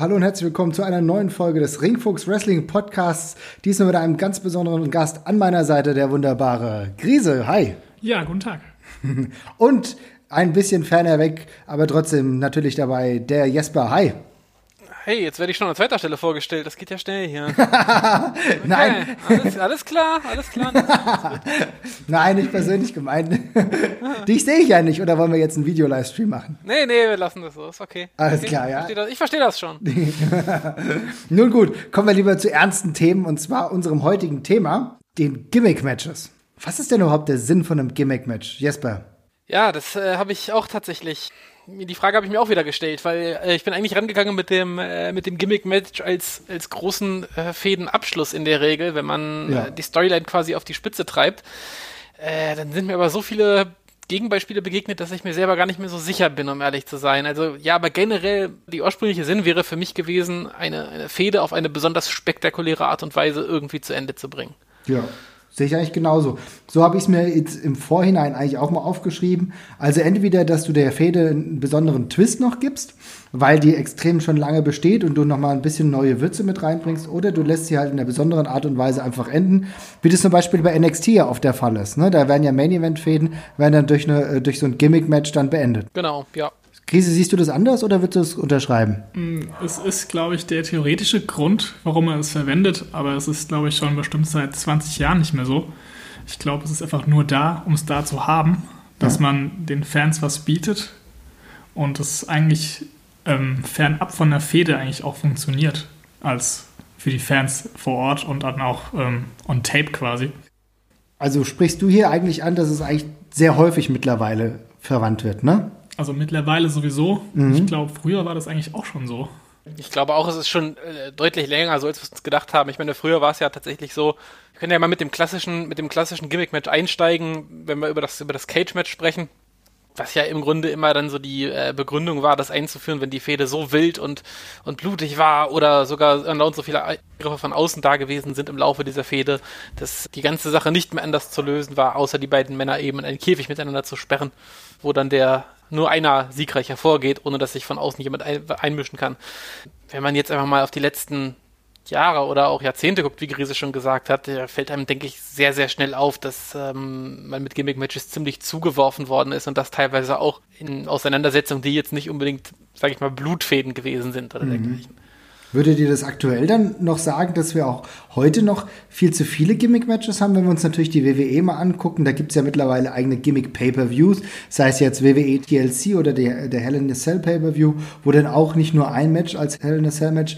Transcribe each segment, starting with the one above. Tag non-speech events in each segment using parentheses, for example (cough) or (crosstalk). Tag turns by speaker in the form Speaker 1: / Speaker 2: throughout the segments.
Speaker 1: hallo und herzlich willkommen zu einer neuen Folge des Ringfuchs Wrestling Podcasts. Diesmal mit einem ganz besonderen Gast an meiner Seite, der wunderbare Grise. Hi.
Speaker 2: Ja, guten Tag. (laughs)
Speaker 1: und ein bisschen ferner weg, aber trotzdem natürlich dabei, der Jesper. Hi.
Speaker 3: Hey, jetzt werde ich schon an zweiter Stelle vorgestellt. Das geht ja schnell hier. (laughs)
Speaker 1: Okay. Nein.
Speaker 3: Alles, alles, klar, alles klar. (laughs)
Speaker 1: Nein, nicht persönlich gemeint. (laughs) Dich sehe ich ja nicht. Oder wollen wir jetzt einen Video-Livestream machen?
Speaker 3: Nee, nee, wir lassen das so. Ist okay.
Speaker 1: Alles
Speaker 3: okay.
Speaker 1: klar, ja.
Speaker 3: Ich verstehe das,
Speaker 1: schon. Nun gut, kommen wir lieber zu ernsten Themen. Und zwar unserem heutigen Thema, den Gimmick-Matches. Was ist denn überhaupt der Sinn von einem Gimmick-Match? Jesper?
Speaker 3: Ja, das äh, habe ich auch tatsächlich die Frage habe ich mir auch wieder gestellt, weil äh, ich bin eigentlich rangegangen mit dem äh, mit dem Gimmick-Match als als großen äh, Fädenabschluss in der Regel, wenn man ja. äh, die Storyline quasi auf die Spitze treibt. Äh, dann sind mir aber so viele Gegenbeispiele begegnet, dass ich mir selber gar nicht mehr so sicher bin, um ehrlich zu sein. Also ja, aber generell die ursprüngliche Sinn wäre für mich gewesen, eine, eine Fehde auf eine besonders spektakuläre Art und Weise irgendwie zu Ende zu bringen.
Speaker 1: Ja. Sehe ich eigentlich genauso. So habe ich es mir jetzt im Vorhinein eigentlich auch mal aufgeschrieben. Also entweder, dass du der Fehde einen besonderen Twist noch gibst, weil die extrem schon lange besteht und du noch mal ein bisschen neue Würze mit reinbringst, oder du lässt sie halt in einer besonderen Art und Weise einfach enden, wie das zum Beispiel bei NXT ja oft der Fall ist. Ne? Da werden ja Main-Event-Fäden, werden dann durch, eine, äh, durch so ein Gimmick-Match dann beendet.
Speaker 3: Genau, ja.
Speaker 1: Krise, siehst du das anders oder würdest du es unterschreiben?
Speaker 2: Mm, es ist, glaube ich, der theoretische Grund, warum man es verwendet, aber es ist, glaube ich, schon bestimmt seit 20 Jahren nicht mehr so. Ich glaube, es ist einfach nur da, um es da zu haben, dass ja. man den Fans was bietet und es eigentlich ähm, fernab von der Fehde eigentlich auch funktioniert, als für die Fans vor Ort und dann auch ähm, on tape quasi.
Speaker 1: Also sprichst du hier eigentlich an, dass es eigentlich sehr häufig mittlerweile verwandt wird, ne?
Speaker 2: Also mittlerweile sowieso. Mhm. Ich glaube, früher war das eigentlich auch schon so.
Speaker 3: Ich glaube auch, es ist schon äh, deutlich länger, so als wir uns gedacht haben. Ich meine, früher war es ja tatsächlich so, wir können ja mal mit dem klassischen, mit dem klassischen Gimmick-Match einsteigen, wenn wir über das, über das Cage-Match sprechen. Was ja im Grunde immer dann so die äh, Begründung war, das einzuführen, wenn die Fehde so wild und, und blutig war oder sogar erlaubt so viele Eingriffe von außen da gewesen sind im Laufe dieser Fehde, dass die ganze Sache nicht mehr anders zu lösen war, außer die beiden Männer eben in einen Käfig miteinander zu sperren, wo dann der nur einer siegreich hervorgeht, ohne dass sich von außen jemand ein, einmischen kann. Wenn man jetzt einfach mal auf die letzten Jahre oder auch Jahrzehnte guckt, wie Grise schon gesagt hat, fällt einem, denke ich, sehr, sehr schnell auf, dass ähm, man mit Gimmick-Matches ziemlich zugeworfen worden ist und das teilweise auch in Auseinandersetzungen, die jetzt nicht unbedingt, sage ich mal, Blutfäden gewesen sind oder mhm. dergleichen.
Speaker 1: Würdet ihr das aktuell dann noch sagen, dass wir auch heute noch viel zu viele Gimmick-Matches haben, wenn wir uns natürlich die WWE mal angucken? Da gibt es ja mittlerweile eigene Gimmick-Pay-Per-Views, sei es jetzt WWE TLC oder der, der Hell in a Cell Pay-Per-View, wo dann auch nicht nur ein Match als Hell in a Cell Match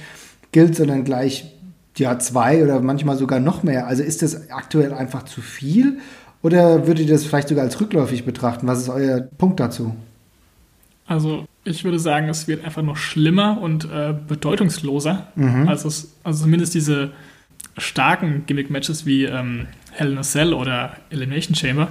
Speaker 1: gilt, sondern gleich ja zwei oder manchmal sogar noch mehr. Also ist das aktuell einfach zu viel oder würdet ihr das vielleicht sogar als rückläufig betrachten? Was ist euer Punkt dazu?
Speaker 2: Also ich würde sagen, es wird einfach noch schlimmer und äh, bedeutungsloser. Mhm. Also, es, also zumindest diese starken Gimmick-Matches wie ähm, Hell in a Cell oder Elimination Chamber,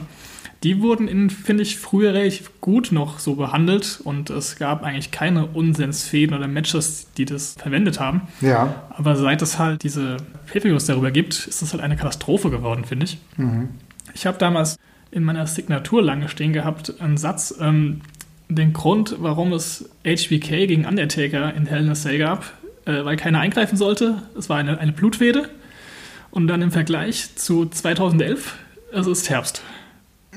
Speaker 2: die wurden in, finde ich, früher relativ gut noch so behandelt und es gab eigentlich keine Unsensfäden oder Matches, die das verwendet haben.
Speaker 1: Ja.
Speaker 2: Aber seit es halt diese Pay-Per-Views darüber gibt, ist das halt eine Katastrophe geworden, finde ich. Mhm. Ich habe damals in meiner Signatur lange stehen gehabt einen Satz, ähm, den Grund, warum es HBK gegen Undertaker in Hell in a Cell gab, äh, weil keiner eingreifen sollte. Es war eine, eine Blutfede. Und dann im Vergleich zu 2011, es ist Herbst.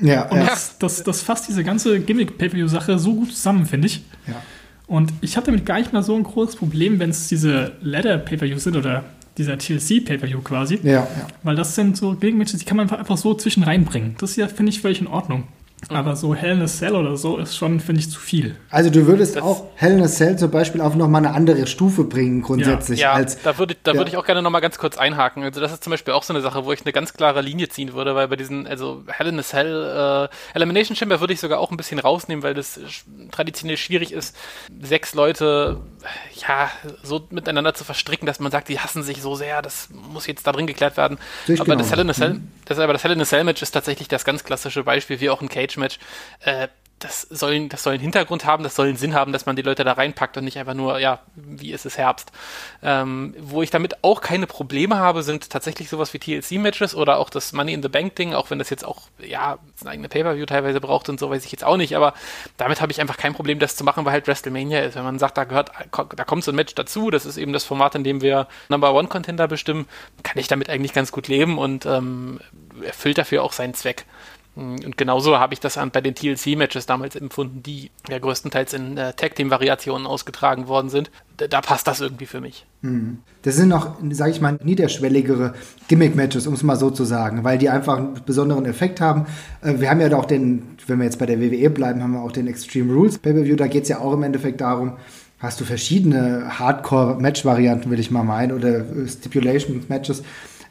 Speaker 1: Ja,
Speaker 2: und ja. Das, das, das fasst diese ganze Gimmick-Pay-Per-View-Sache so gut zusammen, finde ich.
Speaker 1: Ja.
Speaker 2: Und ich habe damit gar nicht mal so ein großes Problem, wenn es diese Ladder-Pay-Per-Views sind oder dieser TLC-Pay-Per-View quasi.
Speaker 1: Ja, ja.
Speaker 2: Weil das sind so Gimmick-Matches, die kann man einfach so zwischen reinbringen. Das ist ja, finde ich, völlig in Ordnung. Aber so Hell in a Cell oder so ist schon, finde ich, zu viel.
Speaker 1: Also du würdest das auch Hell in a Cell zum Beispiel auf nochmal eine andere Stufe bringen, grundsätzlich.
Speaker 3: Ja,
Speaker 1: ja als,
Speaker 3: da würde da ja. würd ich auch gerne nochmal ganz kurz einhaken. Also das ist zum Beispiel auch so eine Sache, wo ich eine ganz klare Linie ziehen würde, weil bei diesen, also Hell in a Cell, äh, Elimination Chamber würde ich sogar auch ein bisschen rausnehmen, weil das traditionell schwierig ist, sechs Leute, ja, so miteinander zu verstricken, dass man sagt, die hassen sich so sehr, das muss jetzt da drin geklärt werden. aber genau. das Hell in a Cell, mhm. das, aber das Hell in a Cell Match ist tatsächlich das ganz klassische Beispiel, wie auch ein Cage Match, äh, das soll, das soll einen Hintergrund haben, das soll einen Sinn haben, dass man die Leute da reinpackt und nicht einfach nur, ja, wie ist es Herbst. Ähm, wo ich damit auch keine Probleme habe, sind tatsächlich sowas wie TLC-Matches oder auch das Money in the Bank-Ding, auch wenn das jetzt auch, ja, eine eigene Pay-Per-View teilweise braucht und so, weiß ich jetzt auch nicht, aber damit habe ich einfach kein Problem, das zu machen, weil halt WrestleMania ist. Wenn man sagt, da gehört, da kommt so ein Match dazu, das ist eben das Format, in dem wir Number One Contender bestimmen, kann ich damit eigentlich ganz gut leben und ähm, erfüllt dafür auch seinen Zweck. Und genauso habe ich das bei den TLC-Matches damals empfunden, die ja größtenteils in äh, Tag-Team-Variationen ausgetragen worden sind. Da, da, passt das irgendwie für mich.
Speaker 1: Mhm. Das sind noch, sage ich mal, niederschwelligere Gimmick-Matches, um es mal so zu sagen, weil die einfach einen besonderen Effekt haben. Äh, wir haben ja auch den, wenn wir jetzt bei der WWE bleiben, haben wir auch den Extreme Rules Pay-Per-View. Da geht es ja auch im Endeffekt darum, hast du verschiedene Hardcore-Match-Varianten, will ich mal meinen, oder Stipulation-Matches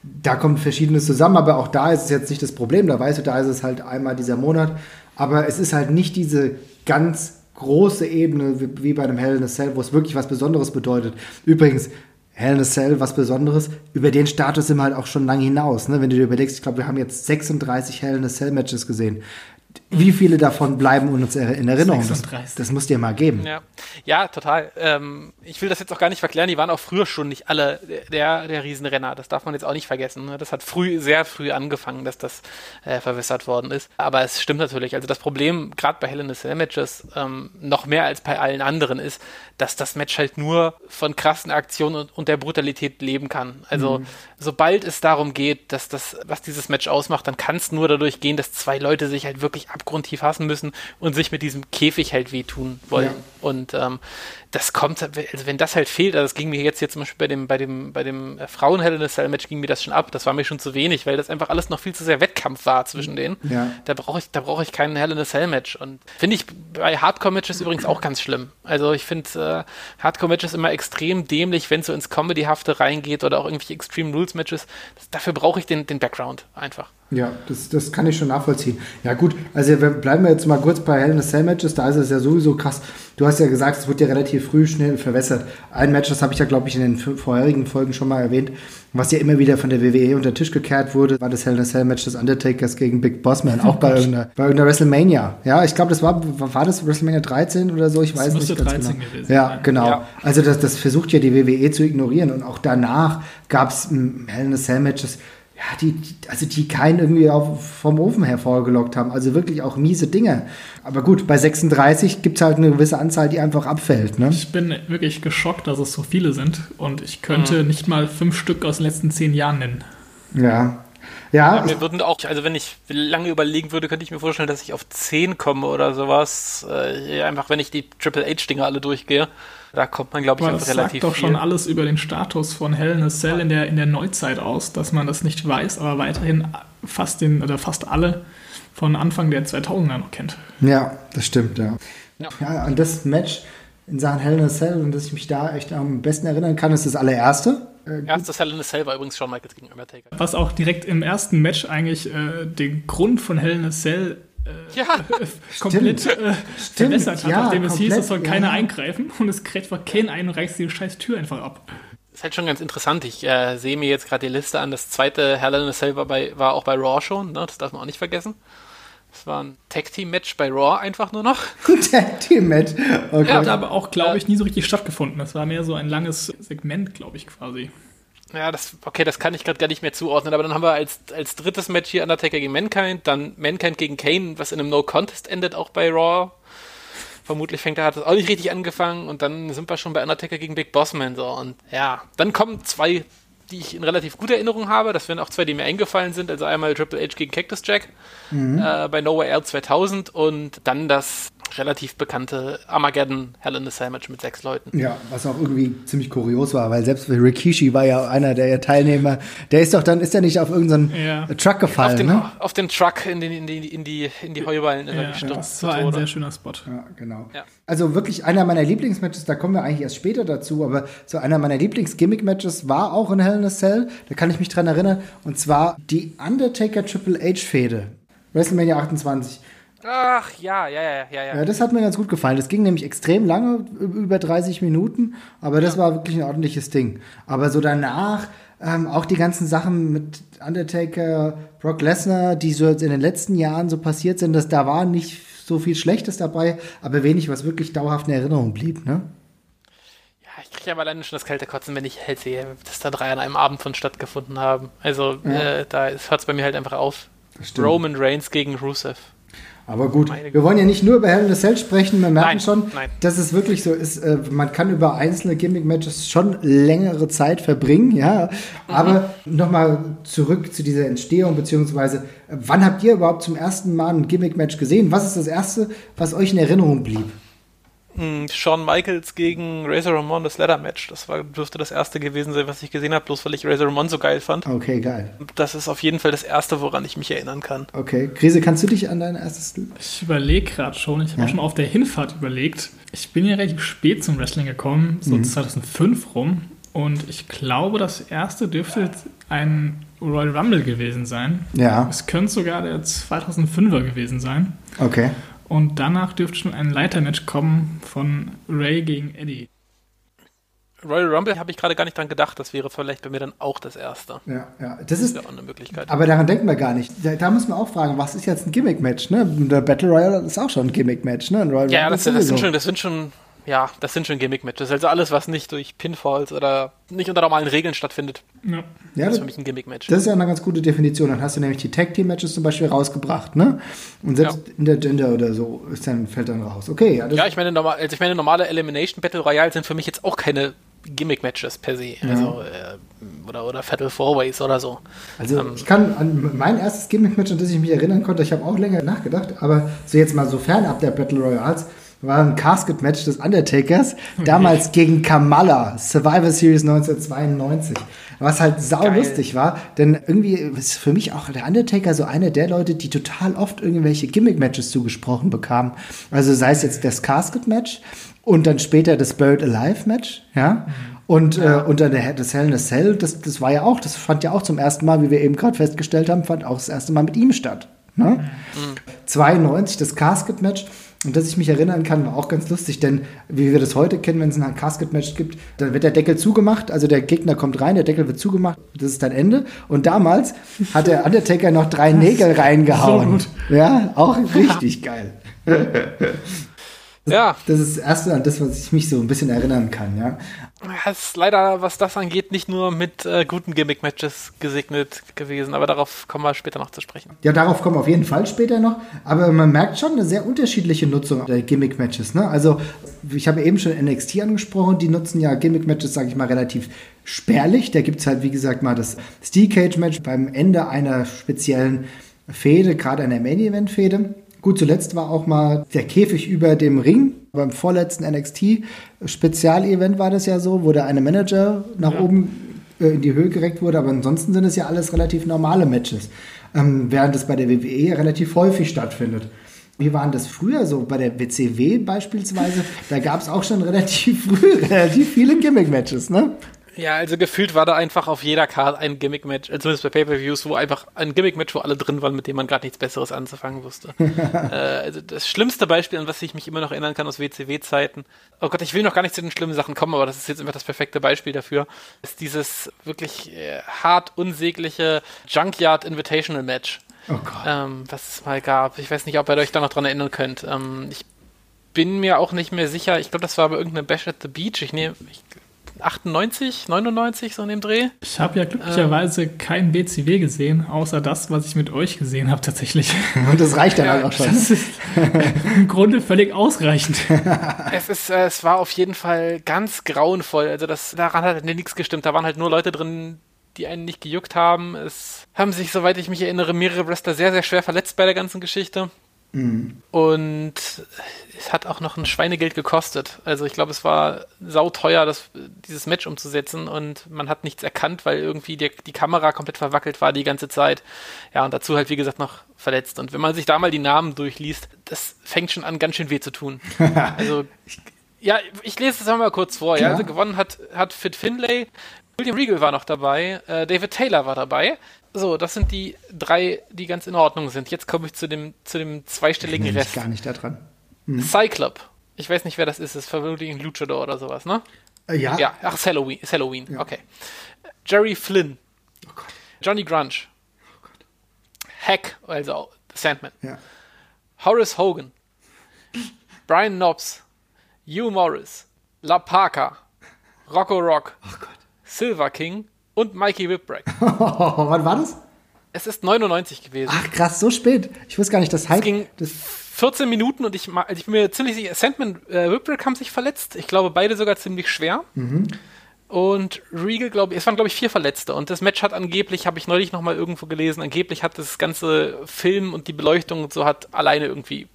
Speaker 1: da kommt Verschiedenes zusammen, aber auch da ist es jetzt nicht das Problem. Da weißt du, da ist es halt einmal dieser Monat. Aber es ist halt nicht diese ganz große Ebene wie, bei einem Hell in a Cell, wo es wirklich was Besonderes bedeutet. Übrigens, Hell in a Cell, was Besonderes. Über den Status sind wir halt auch schon lange hinaus. Ne? Wenn du dir überlegst, ich glaube, wir haben jetzt 36 Hell in a Cell Matches gesehen wie viele davon bleiben uns in Erinnerung? Das, das muss dir mal geben.
Speaker 3: Ja, ja total. Ähm, ich will das jetzt auch gar nicht verklären. Die waren auch früher schon nicht alle der, der Riesenrenner. Das darf man jetzt auch nicht vergessen. Ne? Das hat früh, sehr früh angefangen, dass das äh, verwässert worden ist. Aber es stimmt natürlich. Also das Problem, gerade bei Cell Matches, ähm, noch mehr als bei allen anderen ist, dass das Match halt nur von krassen Aktionen und, und der Brutalität leben kann. Also mhm. sobald es darum geht, dass das, was dieses Match ausmacht, dann kann es nur dadurch gehen, dass zwei Leute sich halt wirklich ab abgrundtief hassen müssen und sich mit diesem Käfig halt wehtun wollen. Ja. Und ähm, das kommt, also wenn das halt fehlt, also das ging mir jetzt hier zum Beispiel bei dem, bei dem, bei dem äh, Frauen Hell in a Cell Match ging mir das schon ab. Das war mir schon zu wenig, weil das einfach alles noch viel zu sehr Wettkampf war zwischen denen. Ja. Da brauche ich, da brauche ich keinen Hell in a Cell Match. Und finde ich bei Hardcore Matches übrigens auch ganz schlimm. Also ich finde äh, Hardcore Matches immer extrem dämlich, wenn es so ins Comedy-hafte reingeht oder auch irgendwelche Extreme Rules Matches. Das, dafür brauche ich den, den Background einfach.
Speaker 1: Ja, das, das kann ich schon nachvollziehen. Ja, gut, also wir bleiben jetzt mal kurz bei Hell in a Cell Matches, da ist es ja sowieso krass. Du hast ja gesagt, es wird ja relativ früh schnell verwässert. Ein Match, das habe ich ja, glaube ich, in den vorherigen Folgen schon mal erwähnt, was ja immer wieder von der WWE unter den Tisch gekehrt wurde, war das Hell in a Cell Match des Undertakers gegen Big Boss Man, auch bei (laughs) irgendeiner, bei irgendeiner WrestleMania. Ja, ich glaube, das war, war das WrestleMania 13 oder so, ich das weiß nicht ganz genau. Gewesen, ja, genau. Ja. Also das, das versucht ja die WWE zu ignorieren und auch danach gab es Hell in a Cell Matches, ja, die, also die keinen irgendwie auf, vom Ofen hervorgelockt haben. Also wirklich auch miese Dinge. Aber gut, bei 36 gibt es halt eine gewisse Anzahl, die einfach abfällt. Ne?
Speaker 2: Ich bin wirklich geschockt, dass es so viele sind. Und ich könnte mhm. nicht mal fünf Stück aus den letzten zehn Jahren nennen.
Speaker 1: Ja. Ja,
Speaker 3: ja, mir würden auch, also wenn ich lange überlegen würde, könnte ich mir vorstellen, dass ich auf 10 komme oder sowas. Äh, einfach, wenn ich die Triple H-Dinger alle durchgehe. Da kommt man, glaube ich,
Speaker 2: das relativ sagt doch viel. schon alles über den Status von Hell in a Cell in der, in der Neuzeit aus, dass man das nicht weiß, aber weiterhin fast den, oder fast alle von Anfang der 2000er noch kennt.
Speaker 1: Ja, das stimmt, ja. Ja, ja an das Match in Sachen Hell in a Cell, und dass ich mich da echt am besten erinnern kann, ist das allererste.
Speaker 3: Äh, Erstes Hell in a Cell war übrigens Shawn Michaels gegen Undertaker.
Speaker 2: Was auch direkt im ersten Match eigentlich äh, den Grund von Hell in a Cell äh, ja. (laughs) komplett äh, verbessert hat, ja, nachdem es hieß, es soll keiner ja. eingreifen und es kräht einfach Kane ein und reißt die scheiß Tür einfach ab.
Speaker 3: Das ist halt schon ganz interessant. Ich äh, sehe mir jetzt gerade die Liste an. Das zweite Hell in a Cell war, bei, war auch bei Raw schon, ne? das darf man auch nicht vergessen. Das war ein Tag-Team-Match bei Raw einfach nur noch. (laughs)
Speaker 1: Tag-Team-Match?
Speaker 2: Okay. Ja, hat aber auch, glaube ich, nie so richtig stattgefunden. Das war mehr so ein langes Segment, glaube ich, quasi.
Speaker 3: Ja, das, okay, das kann ich gerade gar nicht mehr zuordnen, aber dann haben wir als, als drittes Match hier Undertaker gegen Mankind, dann Mankind gegen Kane, was in einem No-Contest endet, auch bei Raw. Vermutlich fängt er hat das auch nicht richtig angefangen und dann sind wir schon bei Undertaker gegen Big Bossman so und ja, dann kommen zwei, die ich in relativ guter Erinnerung habe. Das wären auch zwei, die mir eingefallen sind. Also einmal Triple H gegen Cactus Jack mhm. äh, bei Nowhere Air 2000 und dann das relativ bekannte Armageddon Hell in a Cell Match mit sechs Leuten.
Speaker 1: Ja, was auch irgendwie ziemlich kurios war, weil selbst Rikishi war ja einer der Teilnehmer. Der ist doch dann, ist der nicht auf irgendeinen ja. Truck gefallen,
Speaker 3: auf den,
Speaker 1: ne?
Speaker 3: Auf den Truck in, den, in, die, in, die, in die Heuballen
Speaker 2: ja, gestürzt. Das war ein sehr schöner Spot.
Speaker 1: Ja, genau. Ja. Also wirklich einer meiner Lieblingsmatches, da kommen wir eigentlich erst später dazu, aber so einer meiner Lieblings-Gimmick-Matches war auch in Hell in a Cell, da kann ich mich dran erinnern, und zwar die Undertaker Triple H-Fehde. WrestleMania 28.
Speaker 3: Ach, ja, ja, ja, ja, ja.
Speaker 1: Ja, das hat mir ganz gut gefallen. Das ging nämlich extrem lange, über 30 Minuten, aber das war wirklich ein ordentliches Ding. Aber so danach, ähm, auch die ganzen Sachen mit Undertaker, Brock Lesnar, die so in den letzten Jahren so passiert sind, dass da war nicht so viel Schlechtes dabei, aber wenig, was wirklich dauerhaft in Erinnerung blieb, ne?
Speaker 3: Ja, ich kriege ja mal alleine schon das kalte Kotzen, wenn ich halt sehe, dass da drei an einem Abend von stattgefunden haben. Also
Speaker 1: Ja.
Speaker 3: äh, da hört es bei mir halt einfach auf. Roman Reigns gegen Rusev.
Speaker 1: Aber gut, wir wollen ja nicht nur über Hell in a Cell sprechen, wir merken
Speaker 3: Nein,
Speaker 1: schon,
Speaker 3: nein.
Speaker 1: dass es wirklich so ist, äh, man kann über einzelne Gimmick-Matches schon längere Zeit verbringen, ja.
Speaker 3: Mhm.
Speaker 1: Aber nochmal zurück zu dieser Entstehung, beziehungsweise, wann habt ihr überhaupt zum ersten Mal ein Gimmick-Match gesehen? Was ist das erste, was euch in Erinnerung blieb?
Speaker 3: Hm, Shawn Michaels gegen Razor Ramon, das Ladder Match. Das war, dürfte das erste gewesen sein, was ich gesehen habe, bloß weil ich Razor Ramon so geil fand.
Speaker 1: Okay, geil.
Speaker 3: Das ist auf jeden Fall das erste, woran ich mich erinnern kann.
Speaker 1: Okay. Krise, kannst du dich an dein erstes.
Speaker 2: Ich überlege gerade schon, ich habe
Speaker 1: Ja.
Speaker 2: auch schon auf der Hinfahrt überlegt. Ich bin ja relativ spät zum Wrestling gekommen, so
Speaker 1: Mhm.
Speaker 2: 2005 rum. Und ich glaube, das erste dürfte ein Royal Rumble gewesen sein.
Speaker 1: Ja,
Speaker 2: Es könnte sogar der 2005er gewesen sein.
Speaker 1: okay.
Speaker 2: Und danach dürfte schon ein Leitermatch kommen von Ray gegen Eddie.
Speaker 3: Royal Rumble habe ich gerade gar nicht dran gedacht. Das wäre vielleicht bei mir dann auch das erste.
Speaker 1: Ja, ja. Das
Speaker 3: Das
Speaker 1: ist,
Speaker 3: wäre auch eine Möglichkeit.
Speaker 1: Aber daran denkt man gar nicht. Da, da muss man auch fragen, was ist jetzt ein Gimmick-Match? Ne? Der Battle Royale ist auch schon ein Gimmick-Match. Ne?
Speaker 3: Ja,
Speaker 1: Rumble
Speaker 3: das, das sind schon, das sind schon, ja, das sind schon Gimmick-Matches. Also alles, was nicht durch Pinfalls oder nicht unter normalen Regeln stattfindet,
Speaker 2: Ja.
Speaker 1: ja,
Speaker 3: ist für mich ein Gimmick-Match.
Speaker 1: das ist ja eine ganz gute Definition. Dann hast du nämlich die Tag-Team-Matches zum Beispiel rausgebracht. Ne? Und selbst in der Gender oder so ist dann, fällt dann raus. Okay, ja, das,
Speaker 3: Ja, ich meine, normal, also ich meine, normale Elimination Battle Royale sind für mich jetzt auch keine Gimmick-Matches per se. Also, äh, oder, oder Fatal Four Ways oder so.
Speaker 1: Also
Speaker 3: Ähm,
Speaker 1: ich kann an mein erstes Gimmick-Match, an das ich mich erinnern konnte, ich habe auch länger nachgedacht, aber so jetzt mal so fernab der Battle Royals, war ein Casket-Match des Undertakers, damals gegen Kamala, Survivor Series 1992. Was halt sau
Speaker 3: Geil.
Speaker 1: lustig war, denn irgendwie ist für mich auch der Undertaker so einer der Leute, die total oft irgendwelche Gimmick-Matches zugesprochen bekamen. Also sei es jetzt das Casket-Match und dann später das Buried Alive-Match, ja. Und, äh, und dann der, das Hell in a Cell, das, das war ja auch, das fand ja auch zum ersten Mal, wie wir eben gerade festgestellt haben, fand auch das erste Mal mit ihm statt. Ne? 92, das Casket-Match. Und dass ich mich erinnern kann, war auch ganz lustig, denn wie wir das heute kennen, wenn es ein Casket-Match gibt, dann wird der Deckel zugemacht, also der Gegner kommt rein, der Deckel wird zugemacht, das ist dann Ende. Und damals hat der Undertaker noch drei Nägel reingehauen.
Speaker 2: So
Speaker 1: Ja, auch richtig geil.
Speaker 3: Ja,
Speaker 1: Das ist das erste an das, was ich mich so ein bisschen erinnern kann, ja.
Speaker 3: Ist leider, was das angeht, nicht nur mit äh, guten Gimmick-Matches gesegnet gewesen, aber darauf kommen wir später noch zu sprechen.
Speaker 1: Ja, darauf kommen wir auf jeden Fall später noch. Aber man merkt schon eine sehr unterschiedliche Nutzung der Gimmick-Matches. Ne? Also, ich habe eben schon NXT angesprochen. Die nutzen ja Gimmick-Matches, sage ich mal, relativ spärlich. Da gibt es halt, wie gesagt, mal das Steel Cage-Match beim Ende einer speziellen Fehde, gerade einer Main-Event-Fehde. Gut, zuletzt war auch mal der Käfig über dem Ring. Beim vorletzten NXT-Spezialevent war das ja so, wo der eine Manager nach
Speaker 2: Ja.
Speaker 1: oben äh, in die Höhe gereckt wurde, aber ansonsten sind es ja alles relativ normale Matches, ähm, während es bei der WWE relativ häufig stattfindet. Wie waren das früher so bei der WCW beispielsweise? Da gab es auch schon relativ früh (laughs) relativ viele Gimmick-Matches, ne?
Speaker 3: Ja, also gefühlt war da einfach auf jeder Karte ein Gimmick-Match, äh, zumindest bei Pay-Per-Views, wo einfach ein Gimmick-Match, wo alle drin waren, mit dem man gerade nichts Besseres anzufangen wusste. (laughs) äh, also das schlimmste Beispiel, an was ich mich immer noch erinnern kann aus WCW-Zeiten, oh Gott, ich will noch gar nicht zu den schlimmen Sachen kommen, aber das ist jetzt einfach das perfekte Beispiel dafür, ist dieses wirklich äh, hart unsägliche Junkyard Invitational Match,
Speaker 1: Oh Gott.
Speaker 3: ähm, was es mal gab. Ich weiß nicht, ob ihr euch da noch dran erinnern könnt. Ähm, ich bin mir auch nicht mehr sicher. Ich glaube, das war aber irgendeine Bash at the Beach. Ich nehme ich, 98, 99, so in dem Dreh.
Speaker 2: Ich habe ja glücklicherweise kein BCW gesehen, außer das, was ich mit euch gesehen habe tatsächlich. (laughs)
Speaker 1: Und das reicht dann
Speaker 3: Ja,
Speaker 1: auch schon.
Speaker 2: Das ist (laughs) im Grunde völlig ausreichend. (laughs)
Speaker 3: Es, ist, äh, es war auf jeden Fall ganz grauenvoll. Also das, daran hat nichts gestimmt. Da waren halt nur Leute drin, die einen nicht gejuckt haben. Es haben sich, soweit ich mich erinnere, mehrere Wrestler sehr, sehr schwer verletzt bei der ganzen Geschichte. Und es hat auch noch ein Schweinegeld gekostet. Also ich glaube, es war sauteuer, das, dieses Match umzusetzen und man hat nichts erkannt, weil irgendwie die, die Kamera komplett verwackelt war die ganze Zeit. Ja, und dazu halt, wie gesagt, noch verletzt. Und wenn man sich da mal die Namen durchliest, das fängt schon an, ganz schön weh zu tun. (laughs) Also, ja, ich lese es mal kurz vor. Ja, also gewonnen hat, hat Fit Finlay, William Regal war noch dabei, äh, David Taylor war dabei. So, das sind die drei, die ganz in Ordnung sind. Jetzt komme ich zu dem, zu dem zweistelligen
Speaker 1: ich
Speaker 3: Rest.
Speaker 1: gar nicht da dran.
Speaker 3: Cyclop. Ich weiß nicht, wer das ist. Das ist vermutlich ein Luchador oder sowas, ne?
Speaker 1: Äh, ja.
Speaker 3: Ja, ach, ist Halloween. Ist Halloween. Okay. Jerry Flynn.
Speaker 1: Oh Gott.
Speaker 3: Johnny Grunge. Hack, also The Sandman.
Speaker 1: Ja.
Speaker 3: Horace Hogan. (laughs) Brian Knobs, Hugh Morris, La Parka, Rocco Rock,
Speaker 1: Oh
Speaker 3: Silver King und Mikey Whipwreck. (laughs)
Speaker 1: Wann war das?
Speaker 3: Es ist 99 gewesen.
Speaker 1: Ach krass, so spät. Ich wusste gar nicht, dass
Speaker 3: Es
Speaker 1: Hype.
Speaker 3: ging
Speaker 1: Das,
Speaker 3: 14 Minuten und ich, also ich bin mir ziemlich sicher, Sandman, äh, Whipwreck haben sich verletzt. Ich glaube, beide sogar ziemlich schwer. Und Regal, glaube ich, es waren, glaube ich, vier Verletzte. Und das Match hat angeblich, habe ich neulich noch mal irgendwo gelesen, angeblich hat das ganze Film und die Beleuchtung und so hat alleine irgendwie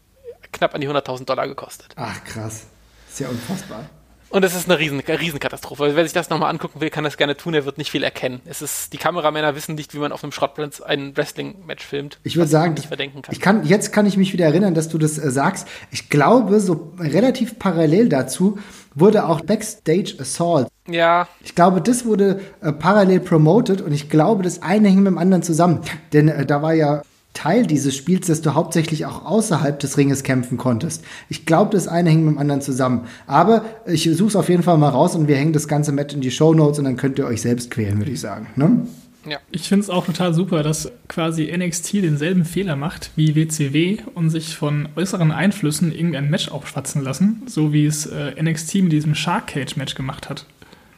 Speaker 3: knapp an die 100.000 Dollar gekostet.
Speaker 1: ach krass. Ist ja unfassbar.
Speaker 3: Und es ist eine riesen, Riesenkatastrophe. Wer sich das nochmal angucken will, kann das gerne tun. Er wird nicht viel erkennen. Es ist, die Kameramänner wissen nicht, wie man auf einem Schrottplatz ein Wrestling-Match filmt.
Speaker 1: Ich würde sagen,
Speaker 3: nicht verdenken kann.
Speaker 1: ich kann, jetzt kann ich mich wieder erinnern, dass du das äh, sagst. Ich glaube, so relativ parallel dazu wurde auch Backstage Assault.
Speaker 3: ja,
Speaker 1: Ich glaube, das wurde äh, parallel promoted und ich glaube, das eine hing mit dem anderen zusammen. Denn äh, da war ja Teil dieses Spiels, dass du hauptsächlich auch außerhalb des Ringes kämpfen konntest. Ich glaube, das eine hing mit dem anderen zusammen. Aber ich suche es auf jeden Fall mal raus und wir hängen das ganze Match in die Show Notes und dann könnt ihr euch selbst quälen, würde ich sagen. Ne?
Speaker 3: ja.
Speaker 2: Ich finde es auch total super, dass quasi NXT denselben Fehler macht wie WCW und sich von äußeren Einflüssen irgendein Match aufschwatzen lassen, so wie es äh, NXT mit diesem Shark Cage Match gemacht hat.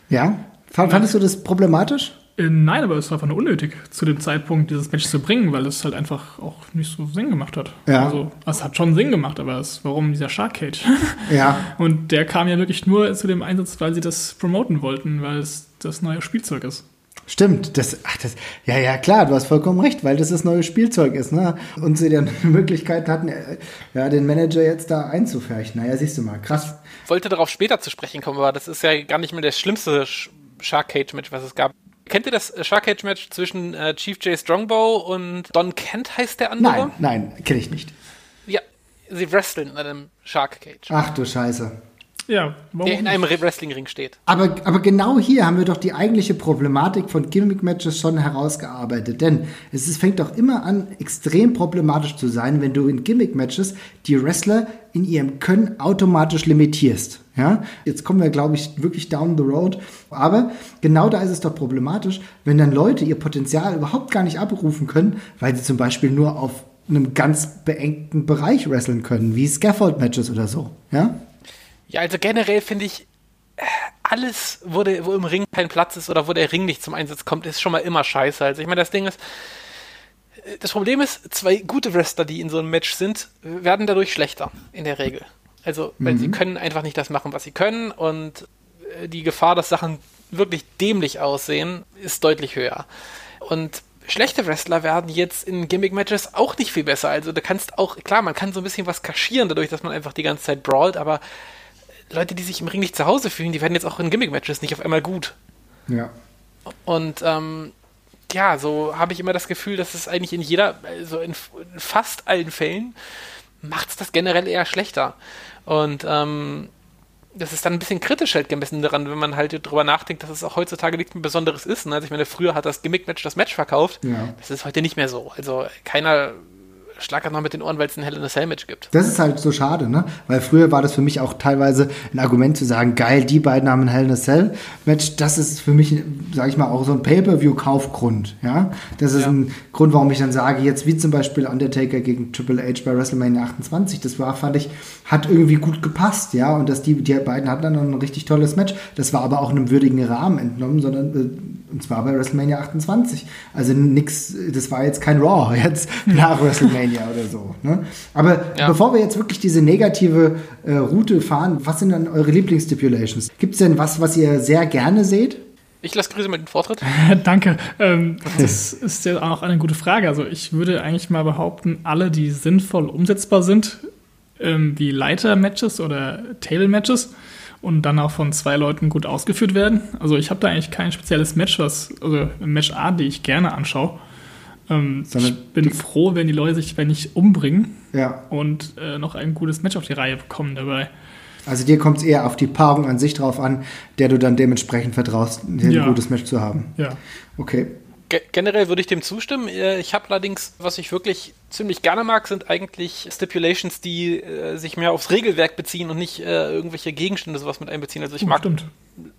Speaker 1: Ja? Fand, fandest du das problematisch?
Speaker 2: Äh, nein, aber es war einfach nur unnötig, zu dem Zeitpunkt dieses Match zu bringen, weil es halt einfach auch nicht so Sinn gemacht hat.
Speaker 1: Ja.
Speaker 2: Also, es hat schon Sinn gemacht, aber es, warum dieser Shark Cage? (laughs)
Speaker 1: Ja.
Speaker 2: Und der kam ja wirklich nur zu dem Einsatz, weil sie das promoten wollten, weil es das neue Spielzeug ist.
Speaker 1: Stimmt, das, ach, das, ja, ja, klar, du hast vollkommen recht, weil das das neue Spielzeug ist, ne? Und sie dann (laughs) die Möglichkeit hatten, äh, ja, den Manager jetzt da einzufärchen. Naja, siehst du mal, krass.
Speaker 3: wollte darauf später zu sprechen kommen, aber das ist ja gar nicht mehr das schlimmste Sh- Shark Cage Match, was es gab. Kennt ihr das äh, Shark Cage Match zwischen äh, Chief J. Strongbow und Don Kent heißt der andere?
Speaker 1: Nein, nein, kenne ich nicht.
Speaker 3: Ja, sie wresteln in einem Shark Cage,
Speaker 1: Ach du Scheiße.
Speaker 2: Ja, warum
Speaker 3: der in einem Re- Wrestling-Ring steht.
Speaker 1: Aber, aber genau hier haben wir doch die eigentliche Problematik von Gimmick-Matches schon herausgearbeitet. Denn es ist, fängt doch immer an, extrem problematisch zu sein, wenn du in Gimmick-Matches die Wrestler in ihrem Können automatisch limitierst. Ja? Jetzt kommen wir, glaube ich, wirklich down the road. Aber genau da ist es doch problematisch, wenn dann Leute ihr Potenzial überhaupt gar nicht abrufen können, weil sie zum Beispiel nur auf einem ganz beengten Bereich wresteln können, wie Scaffold-Matches oder so. Ja?
Speaker 3: Ja, also generell finde ich, äh, alles, wo, der, wo im Ring kein Platz ist oder wo der Ring nicht zum Einsatz kommt, ist schon mal immer scheiße. Also ich meine, das Ding ist, äh, das Problem ist, zwei gute Wrestler, die in so einem Match sind, werden dadurch schlechter, in der Regel. Also, weil sie können einfach nicht das machen, was sie können und äh, die Gefahr, dass Sachen wirklich dämlich aussehen, ist deutlich höher. Und schlechte Wrestler werden jetzt in Gimmick-Matches auch nicht viel besser. Also du kannst auch, klar, man kann so ein bisschen was kaschieren, dadurch, dass man einfach die ganze Zeit brawlt, aber Leute, die sich im Ring nicht zu Hause fühlen, die werden jetzt auch in Gimmick-Matches nicht auf einmal gut.
Speaker 1: Ja.
Speaker 3: Und ähm, ja, so habe ich immer das Gefühl, dass es eigentlich in jeder, also in, fast allen Fällen, macht es das generell eher schlechter. Und ähm, das ist dann ein bisschen kritisch halt gemessen daran, wenn man halt drüber nachdenkt, dass es auch heutzutage nichts mehr Besonderes ist. Ne? Also ich meine, früher hat das Gimmick-Match das Match verkauft.
Speaker 1: Ja.
Speaker 3: Das ist heute nicht mehr so. Also keiner schlagert noch mit den Ohren, weil es ein Hell in a Cell Match gibt.
Speaker 1: Das ist halt so schade, ne? Weil früher war das für mich auch teilweise ein Argument zu sagen, geil, die beiden haben ein Hell in a Cell Match. Das ist für mich, sage ich mal, auch so ein Pay-per-View-Kaufgrund, ja? Das ist
Speaker 3: Ja.
Speaker 1: ein Grund, warum ich dann sage, jetzt wie zum Beispiel Undertaker gegen Triple H bei WrestleMania 28, das war, fand ich, hat irgendwie gut gepasst, ja? Und dass die, die beiden hatten dann ein richtig tolles Match. Das war aber auch einem würdigen Rahmen entnommen, sondern äh, und zwar bei WrestleMania 28. Also nix, das war jetzt kein Raw jetzt nach WrestleMania oder so. Ne? Aber
Speaker 3: Ja.
Speaker 1: bevor wir jetzt wirklich diese negative äh, Route fahren, was sind dann eure Lieblingsstipulations? Gibt es denn was, was ihr sehr gerne seht?
Speaker 3: Ich lasse Grüße mit den Vortritt. (laughs)
Speaker 2: Danke. Ähm, das ist ja auch eine gute Frage. Also ich würde eigentlich mal behaupten, alle, die sinnvoll umsetzbar sind, ähm, wie Leiter-Matches oder Table-Matches und dann auch von zwei Leuten gut ausgeführt werden. Also ich habe da eigentlich kein spezielles Match, was, also ein Matchart, die ich gerne anschaue. Ähm, ich bin froh, wenn die Leute sich wenn nicht umbringen
Speaker 1: Ja,
Speaker 2: und äh, noch ein gutes Match auf die Reihe bekommen dabei.
Speaker 1: also dir kommt es eher auf die Paarung an sich drauf an, der du dann dementsprechend vertraust, ein
Speaker 2: Ja.
Speaker 1: gutes Match zu haben.
Speaker 2: Ja.
Speaker 1: Okay.
Speaker 3: Ge generell würde ich dem zustimmen. Äh, Ich habe allerdings, was ich wirklich ziemlich gerne mag, sind eigentlich Stipulations, die äh, sich mehr aufs Regelwerk beziehen und nicht äh, irgendwelche Gegenstände sowas mit einbeziehen. Also ich
Speaker 2: Oh,
Speaker 3: mag
Speaker 2: stimmt.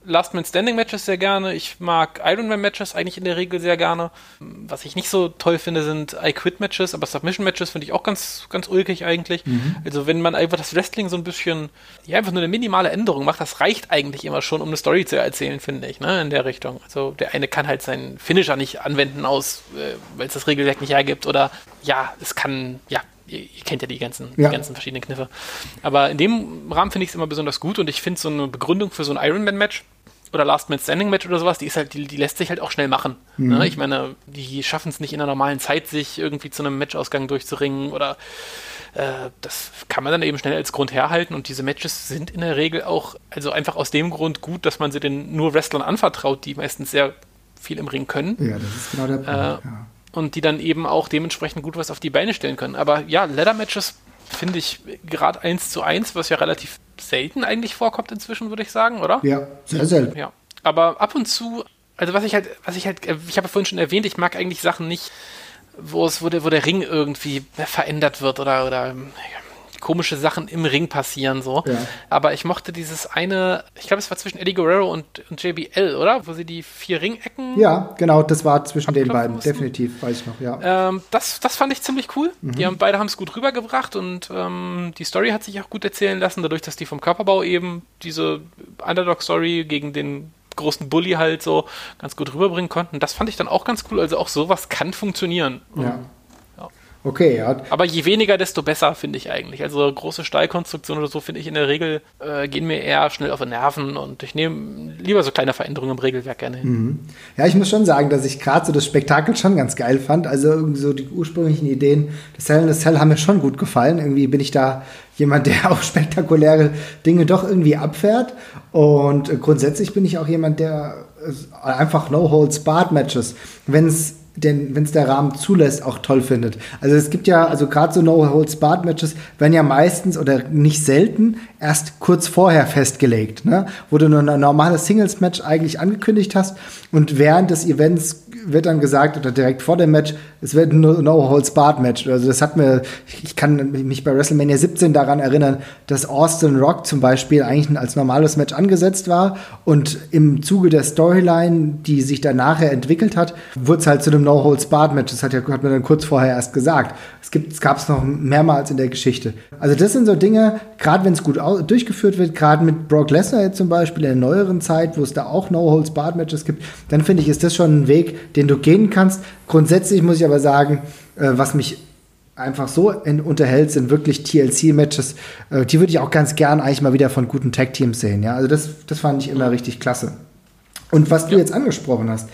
Speaker 3: Last Man Standing Matches sehr gerne. Ich mag Iron Man Matches eigentlich in der Regel sehr gerne. Was ich nicht so toll finde, sind I Quit Matches, aber Submission Matches finde ich auch ganz, ganz ulkig eigentlich. Also wenn man einfach das Wrestling so ein bisschen, ja, einfach nur eine minimale Änderung macht, das reicht eigentlich immer schon, um eine Story zu erzählen, finde ich, ne, in der Richtung. Also der eine kann halt seinen Finisher nicht anwenden aus, äh, weil es das Regelwerk nicht hergibt oder ja, es kann, ja, ihr, ihr kennt ja die ganzen,
Speaker 1: Ja.
Speaker 3: die ganzen verschiedenen Kniffe. Aber in dem Rahmen finde ich es immer besonders gut und ich finde so eine Begründung für so ein Ironman-Match oder Last Man Standing Match oder sowas, die ist halt, die, die lässt sich halt auch schnell machen. Ne? Ich meine, die schaffen es nicht in der normalen Zeit, sich irgendwie zu einem Matchausgang durchzuringen oder äh, das kann man dann eben schnell als Grund herhalten und diese Matches sind in der Regel auch, also einfach aus dem Grund gut, dass man sie den nur Wrestlern anvertraut, die meistens sehr viel im Ring können
Speaker 1: Ja, das ist genau der Punkt.
Speaker 3: Äh,
Speaker 1: ja.
Speaker 3: Und die dann eben auch dementsprechend gut was auf die Beine stellen können. Aber ja, Leather-Matches finde ich gerade 1 zu 1, was ja relativ selten eigentlich vorkommt inzwischen, würde ich sagen, oder?
Speaker 1: ja, sehr selten.
Speaker 3: Ja. Aber ab und zu, also was ich halt, was ich halt, ich habe ja vorhin schon erwähnt, ich mag eigentlich Sachen nicht, wo es, wo der, wo der Ring irgendwie verändert wird oder, oder ähm, komische Sachen im Ring passieren so.
Speaker 1: Ja.
Speaker 3: Aber ich mochte dieses eine, ich glaube, es war zwischen Eddie Guerrero und, und JBL, oder? Wo sie die vier Ringecken
Speaker 1: Ja, genau, das war zwischen den beiden,
Speaker 3: mussten?
Speaker 1: definitiv, weiß ich noch, ja.
Speaker 3: Ähm, das, das fand ich ziemlich cool.
Speaker 1: Mhm.
Speaker 3: Die haben, beide haben es gut rübergebracht und ähm, die Story hat sich auch gut erzählen lassen, dadurch, dass die vom Körperbau eben diese Underdog-Story gegen den großen Bully halt so ganz gut rüberbringen konnten. Das fand ich dann auch ganz cool. Also auch sowas kann funktionieren.
Speaker 1: ja. Okay, ja.
Speaker 3: Aber je weniger, desto besser, finde ich eigentlich. Also große Stallkonstruktionen oder so, finde ich in der Regel, äh, gehen mir eher schnell auf die Nerven und ich nehme lieber so kleine Veränderungen im Regelwerk gerne hin.
Speaker 1: Ja, ich muss schon sagen, dass ich gerade so das Spektakel schon ganz geil fand. Also irgendwie so die ursprünglichen Ideen des Hell in a Cell haben mir schon gut gefallen. Irgendwie bin ich da jemand, der (laughs) auf spektakuläre Dinge doch irgendwie abfährt. Und grundsätzlich bin ich auch jemand, der einfach No-Holds-Barred-Matches, wenn es denn wenn es der Rahmen zulässt, auch toll findet. Also es gibt ja, also gerade so No-Holds-Barred-Matches werden ja meistens oder nicht selten erst kurz vorher festgelegt, ne? wo du nur ein normales Singles-Match eigentlich angekündigt hast und während des Events wird dann gesagt oder direkt vor dem Match, es wird ein No-Holds-Barred-Match. Also das hat mir, ich kann mich bei WrestleMania 17 daran erinnern, dass Austin Rock zum Beispiel eigentlich als normales Match angesetzt war und im Zuge der Storyline, die sich dann nachher entwickelt hat, wurde es halt zu einem No-Holds-Barred-Match. Das hat, ja, hat man dann kurz vorher erst gesagt. Es gab es noch mehrmals in der Geschichte. Also das sind so Dinge, gerade wenn es gut au- durchgeführt wird, gerade mit Brock Lesnar jetzt zum Beispiel in der neueren Zeit, wo es da auch No-Holds-Barred-Matches gibt, dann finde ich, ist das schon ein Weg, den du gehen kannst. Grundsätzlich muss ich aber sagen, äh, was mich einfach so in, unterhält, sind wirklich TLC-Matches. Äh, die würde ich auch ganz gern eigentlich mal wieder von guten Tag-Teams sehen. Ja? Also das, das fand ich immer richtig klasse. Und was du jetzt angesprochen hast,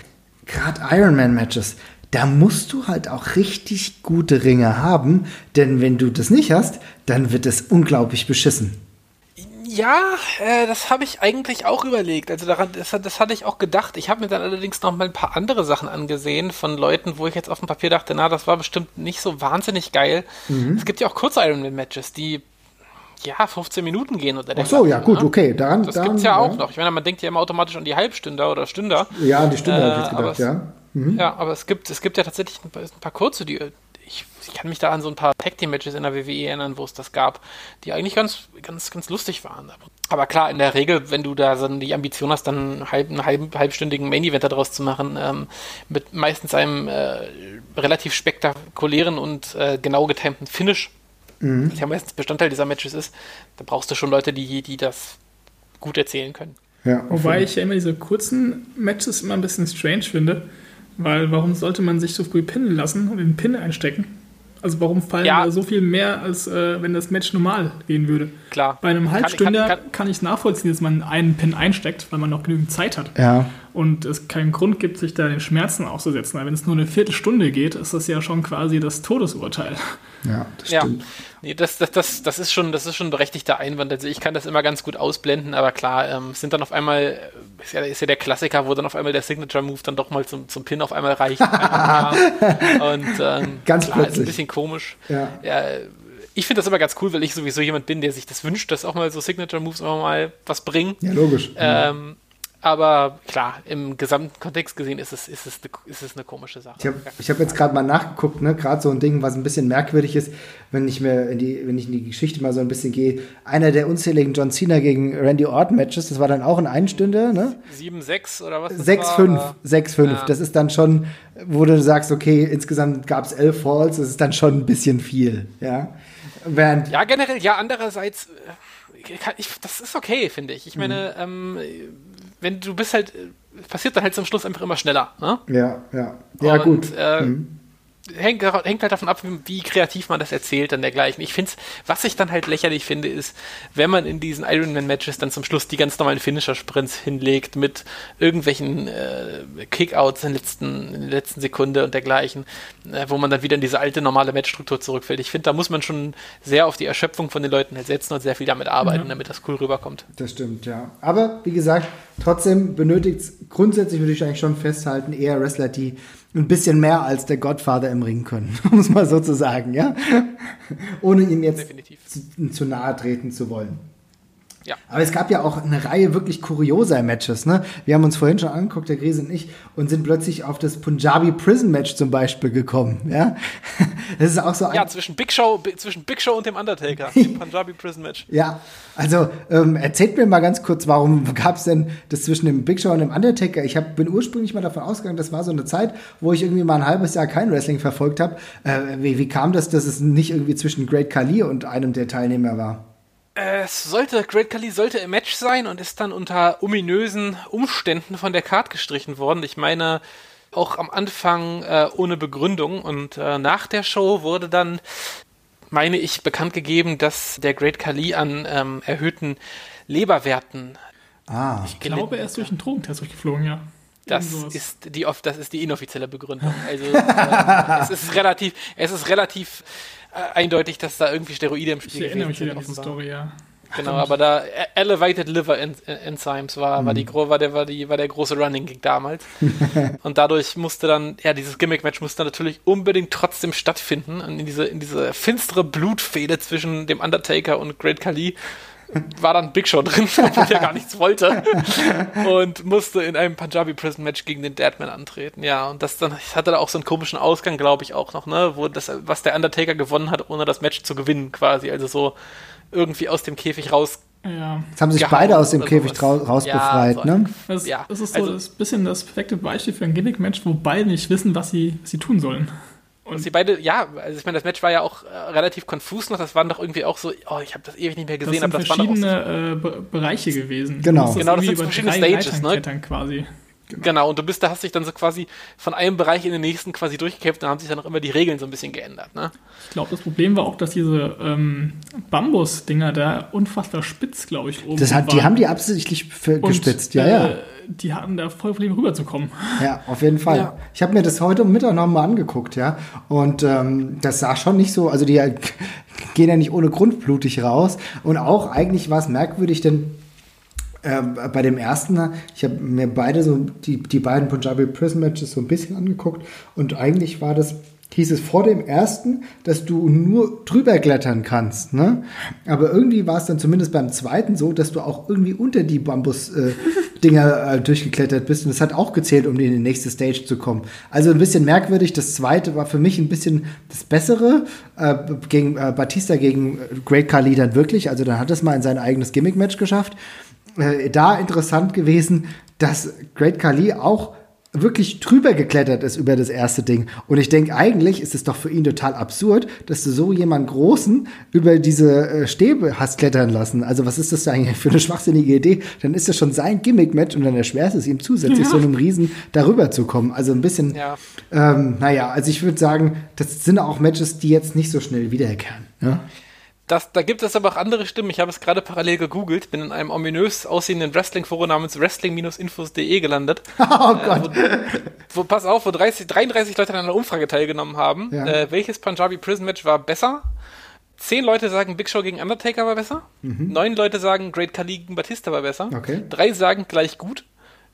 Speaker 1: gerade Ironman-Matches, da musst du halt auch richtig gute Ringe haben, denn wenn du das nicht hast, dann wird es unglaublich beschissen.
Speaker 3: Ja, äh, das habe ich eigentlich auch überlegt. Also daran, das, das hatte ich auch gedacht. Ich habe mir dann allerdings noch mal ein paar andere Sachen angesehen von Leuten, wo ich jetzt auf dem Papier dachte, na, das war bestimmt nicht so wahnsinnig geil.
Speaker 1: Mhm.
Speaker 3: Es gibt ja auch kurze Ironman-Matches, die ja 15 Minuten gehen oder
Speaker 1: Ach so, ja, gut,
Speaker 3: ne?
Speaker 1: okay. Daran,
Speaker 3: Das
Speaker 1: daran,
Speaker 3: gibt's ja auch noch. Ich meine, man denkt ja immer automatisch an die Halbstünder oder Stünder.
Speaker 1: Ja, an die Stunde
Speaker 3: Äh,
Speaker 1: habe ich jetzt
Speaker 3: aber
Speaker 1: gedacht,
Speaker 3: es-
Speaker 1: ja.
Speaker 3: Ja, aber es gibt, es gibt ja tatsächlich ein paar, ein paar kurze, die ich, kann mich da an so ein paar Tag Team Matches in der WWE erinnern, wo es das gab, die eigentlich ganz, ganz, ganz lustig waren. Aber klar, in der Regel, wenn du da so die Ambition hast, dann einen, halb, einen halb, halbstündigen Main Event daraus zu machen, ähm, mit meistens einem äh, relativ spektakulären und äh, genau getimten Finish, das ja meistens Bestandteil dieser Matches ist, da brauchst du schon Leute, die, die das gut erzählen können.
Speaker 1: ja
Speaker 2: Wobei ich ja immer diese kurzen Matches immer ein bisschen strange finde, weil warum sollte man sich so früh pinnen lassen und den Pin einstecken? Also warum fallen
Speaker 3: Ja.
Speaker 2: da so viel mehr, als äh, wenn das Match normal gehen würde?
Speaker 3: Klar.
Speaker 2: Bei einem
Speaker 3: Kann-
Speaker 2: Halbstünder
Speaker 3: kann-
Speaker 2: kann,
Speaker 3: kann-
Speaker 2: ich nachvollziehen, dass man einen Pin einsteckt, weil man noch genügend Zeit hat.
Speaker 1: ja.
Speaker 2: Und es keinen Grund gibt, sich da den Schmerzen auszusetzen. Aber wenn es nur eine Viertelstunde geht, ist das ja schon quasi das Todesurteil.
Speaker 1: ja, das
Speaker 3: Ja,
Speaker 1: stimmt.
Speaker 3: Nee, das, das, das, das, ist schon, das ist schon ein berechtigter Einwand. Also ich kann das immer ganz gut ausblenden, aber klar, ähm, es sind dann auf einmal, äh, ist ja, ist ja der Klassiker, wo dann auf einmal der Signature-Move dann doch mal zum, zum Pin auf einmal reicht. (laughs) Und ähm,
Speaker 1: Ganz
Speaker 3: klar, ist ein bisschen komisch.
Speaker 1: Ja.
Speaker 3: Ja, ich finde das immer ganz cool, weil ich sowieso jemand bin, der sich das wünscht, dass auch mal so Signature-Moves auch mal was bringen.
Speaker 1: Ja, logisch.
Speaker 3: Ähm, Aber klar, im gesamten Kontext gesehen ist es, ist es, eine, ist es eine komische Sache.
Speaker 1: Ich habe hab jetzt gerade mal nachgeguckt, ne? gerade so ein Ding, was ein bisschen merkwürdig ist, wenn ich mir in die, wenn ich in die Geschichte mal so ein bisschen gehe. Einer der unzähligen John Cena gegen Randy Orton Matches, das war dann auch in einer Stunde, ne?
Speaker 3: 7-6 oder was?
Speaker 1: 6-5, 6-5. Ja. Das ist dann schon, wo du sagst, okay, insgesamt gab es elf Falls, das ist dann schon ein bisschen viel, ja.
Speaker 3: Während ja, generell, ja, andererseits, äh, ich, das ist okay, finde ich. Ich meine, mhm. ähm, wenn du bist halt, passiert dann halt zum Schluss einfach immer schneller. Ne?
Speaker 1: Ja, ja. Ja, Und, gut. Äh, mhm
Speaker 3: hängt, hängt halt davon ab, wie kreativ man das erzählt und dergleichen. Ich finde was ich dann halt lächerlich finde, ist, wenn man in diesen Ironman-Matches dann zum Schluss die ganz normalen Finisher-Sprints hinlegt mit irgendwelchen äh, Kickouts in, letzten, in der letzten Sekunde und dergleichen, äh, wo man dann wieder in diese alte normale Matchstruktur zurückfällt. Ich finde, da muss man schon sehr auf die Erschöpfung von den Leuten halt setzen und sehr viel damit arbeiten, ja. damit das cool rüberkommt.
Speaker 1: Das stimmt, ja. Aber wie gesagt, trotzdem benötigt es grundsätzlich, würde ich eigentlich schon festhalten, eher Wrestler, die ein bisschen mehr als der Godfather im Ring können, (laughs) um es mal so zu sagen, ja? Ohne ihm jetzt zu, zu nahe treten zu wollen. Ja. Aber es gab ja auch eine Reihe wirklich kurioser Matches. Ne? Wir haben uns vorhin schon angeguckt, der Grise und ich, und sind plötzlich auf das Punjabi Prison Match zum Beispiel gekommen. Ja, (laughs)
Speaker 3: das ist auch so ein Ja, zwischen Big Show, zwischen Big Show und dem Undertaker, dem (laughs) Punjabi Prison Match.
Speaker 1: Ja, also ähm, erzählt mir mal ganz kurz, warum gab es denn das zwischen dem Big Show und dem Undertaker? Ich hab, bin ursprünglich mal davon ausgegangen, das war so eine Zeit, wo ich irgendwie mal ein halbes Jahr kein Wrestling verfolgt habe. Äh, wie, wie kam das, dass es nicht irgendwie zwischen Great Khali und einem der Teilnehmer war?
Speaker 3: Es sollte, Great Khali sollte im Match sein und ist dann unter ominösen Umständen von der Card gestrichen worden. Ich meine, auch am Anfang äh, ohne Begründung und äh, nach der Show wurde dann, meine ich, bekannt gegeben, dass der Great Khali an ähm, erhöhten Leberwerten.
Speaker 2: Ah. Ich glaube, er ist durch einen Drogentest durchgeflogen, ja.
Speaker 3: Das ist die das ist die inoffizielle Begründung. Also äh, (laughs) es ist relativ, es ist relativ eindeutig, dass da irgendwie Steroide im Spiel
Speaker 2: Ich erinnere mich wieder an diese Story, ja.
Speaker 3: Genau, aber da e- Elevated Liver Enzymes war, mhm. war, die, mhm. war, der, war, die, war der große Running Gig damals. (laughs) und dadurch musste dann, ja, dieses Gimmick-Match musste natürlich unbedingt trotzdem stattfinden. Und in diese, in diese finstere Blutfehde zwischen dem Undertaker und Great Khali war dann Big Show drin, (laughs) obwohl er gar nichts wollte. und musste in einem Punjabi Prison Match gegen den Deadman antreten. Ja, und das dann das hatte da auch so einen komischen Ausgang, glaube ich, auch noch, ne? Wo das, was der Undertaker gewonnen hat, ohne das Match zu gewinnen, quasi. Also so irgendwie aus dem Käfig raus.
Speaker 1: Ja. Jetzt haben sich beide aus dem Käfig raus befreit, ja, so ne?
Speaker 2: Das, ja. das ist so also, das bisschen das perfekte Beispiel für ein Gimmick-Match, wo beide nicht wissen, was sie, was sie tun sollen.
Speaker 3: Und sie beide, ja, also ich meine, das Match war ja auch äh, relativ konfus noch. Das waren doch irgendwie auch so, oh, ich habe das ewig nicht mehr gesehen. Das
Speaker 2: sind aber das verschiedene so, äh, Bereiche gewesen.
Speaker 1: Genau,
Speaker 3: das genau, das sind verschiedene Stages, ne?
Speaker 2: quasi.
Speaker 3: Genau. genau. und du bist, da hast dich dann so quasi von einem Bereich in den nächsten quasi durchgekämpft und haben sich dann auch immer die Regeln so ein bisschen geändert. Ne?
Speaker 2: Ich glaube, das Problem war auch, dass diese ähm, Bambus-Dinger da unfassbar spitz, glaube ich,
Speaker 1: oben das hat, Die haben die absichtlich gespitzt, ja, ja. Äh,
Speaker 2: die hatten da voll Probleme rüberzukommen. (laughs)
Speaker 1: Ja, auf jeden Fall. Ja. Ich habe mir das heute Mittag nochmal angeguckt, ja. Und ähm, das sah schon nicht so, also die (laughs) gehen ja nicht ohne Grund blutig raus. Und auch eigentlich war es merkwürdig, denn äh, bei dem ersten, ich habe mir beide so die, die beiden Punjabi Prison Matches so ein bisschen angeguckt und eigentlich war das hieß es vor dem ersten, dass du nur drüber klettern kannst. Ne? Aber irgendwie war es dann zumindest beim zweiten so, dass du auch irgendwie unter die Bambus-Dinger äh, (laughs) äh, durchgeklettert bist. Und das hat auch gezählt, um in die nächste Stage zu kommen. Also ein bisschen merkwürdig. Das zweite war für mich ein bisschen das Bessere. Äh, gegen äh, Batista gegen Great Khali dann wirklich. Also dann hat es mal in sein eigenes Gimmick-Match geschafft. Äh, da interessant gewesen, dass Great Khali auch wirklich drüber geklettert ist über das erste Ding. Und ich denke, eigentlich ist es doch für ihn total absurd, dass du so jemanden Großen über diese äh, Stäbe hast klettern lassen. Also was ist das eigentlich für eine schwachsinnige Idee? Dann ist das schon sein Gimmick-Match und dann erschwert es ihm zusätzlich, ja. so einem Riesen darüber zu kommen. Also ein bisschen, ja. ähm, naja, also ich würde sagen, das sind auch Matches, die jetzt nicht so schnell wiederkehren. Ja?
Speaker 3: Das, da gibt es aber auch andere Stimmen. Ich habe es gerade parallel gegoogelt, bin in einem ominös aussehenden Wrestling-Forum namens wrestling-infos.de gelandet. (laughs)
Speaker 1: Oh Gott.
Speaker 3: Äh, wo, wo, pass auf, wo 30, 33 Leute an einer Umfrage teilgenommen haben. Ja. Äh, welches Punjabi Prison Match war besser? Zehn Leute sagen, Big Show gegen Undertaker war besser. Mhm. Neun Leute sagen, Great Khali gegen Batista war besser.
Speaker 1: Okay.
Speaker 3: Drei sagen gleich gut.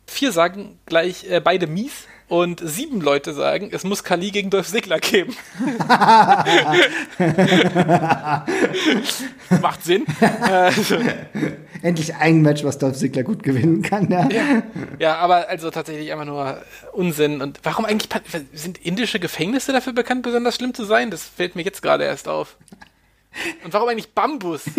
Speaker 3: Vier sagen gleich äh, beide mies und sieben Leute sagen, es muss Kali gegen Dolph Ziggler geben. (laughs) Macht Sinn. Also, (laughs)
Speaker 1: Endlich ein Match, was Dolph Ziggler gut gewinnen kann. Ja.
Speaker 3: ja. ja, aber also tatsächlich einfach nur Unsinn. Und warum eigentlich sind indische Gefängnisse dafür bekannt, besonders schlimm zu sein? Das fällt mir jetzt gerade erst auf. Und warum eigentlich Bambus? (laughs)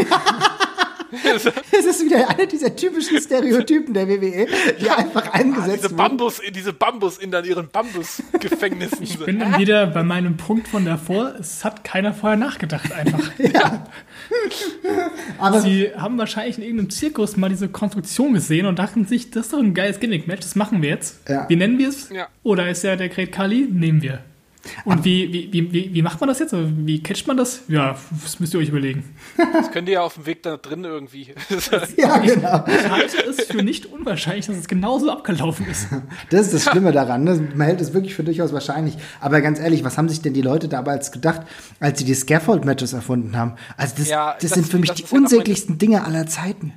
Speaker 3: (laughs)
Speaker 1: Es ist wieder einer dieser typischen Stereotypen der WWE, die einfach eingesetzt
Speaker 3: diese Bambus, wurden. Diese Bambus in dann ihren Bambusgefängnissen.
Speaker 2: Ich bin dann wieder bei meinem Punkt von davor. Es hat keiner vorher nachgedacht einfach. (laughs) ja. (laughs) Aber Sie haben wahrscheinlich in irgendeinem Zirkus mal diese Konstruktion gesehen und dachten sich, das ist doch ein geiles Gimmick-Match, das machen wir jetzt. Ja. Wie nennen wir es? Ja. Oder ist ja der Great Kali? Nehmen wir. Und wie, wie, wie, wie macht man das jetzt? Wie catcht man das? Ja, das müsst ihr euch überlegen.
Speaker 3: Das könnt ihr ja auf dem Weg da drin irgendwie. (laughs) (laughs)
Speaker 2: ja, genau. Ich halte es für nicht unwahrscheinlich, dass es genauso abgelaufen ist.
Speaker 1: Das ist das Schlimme daran. Ne? Man hält es wirklich für durchaus wahrscheinlich. Aber ganz ehrlich, was haben sich denn die Leute damals gedacht, als sie die Scaffold-Matches erfunden haben? Also das, ja, das, das sind für mich die unsäglichsten Dinge aller Zeiten.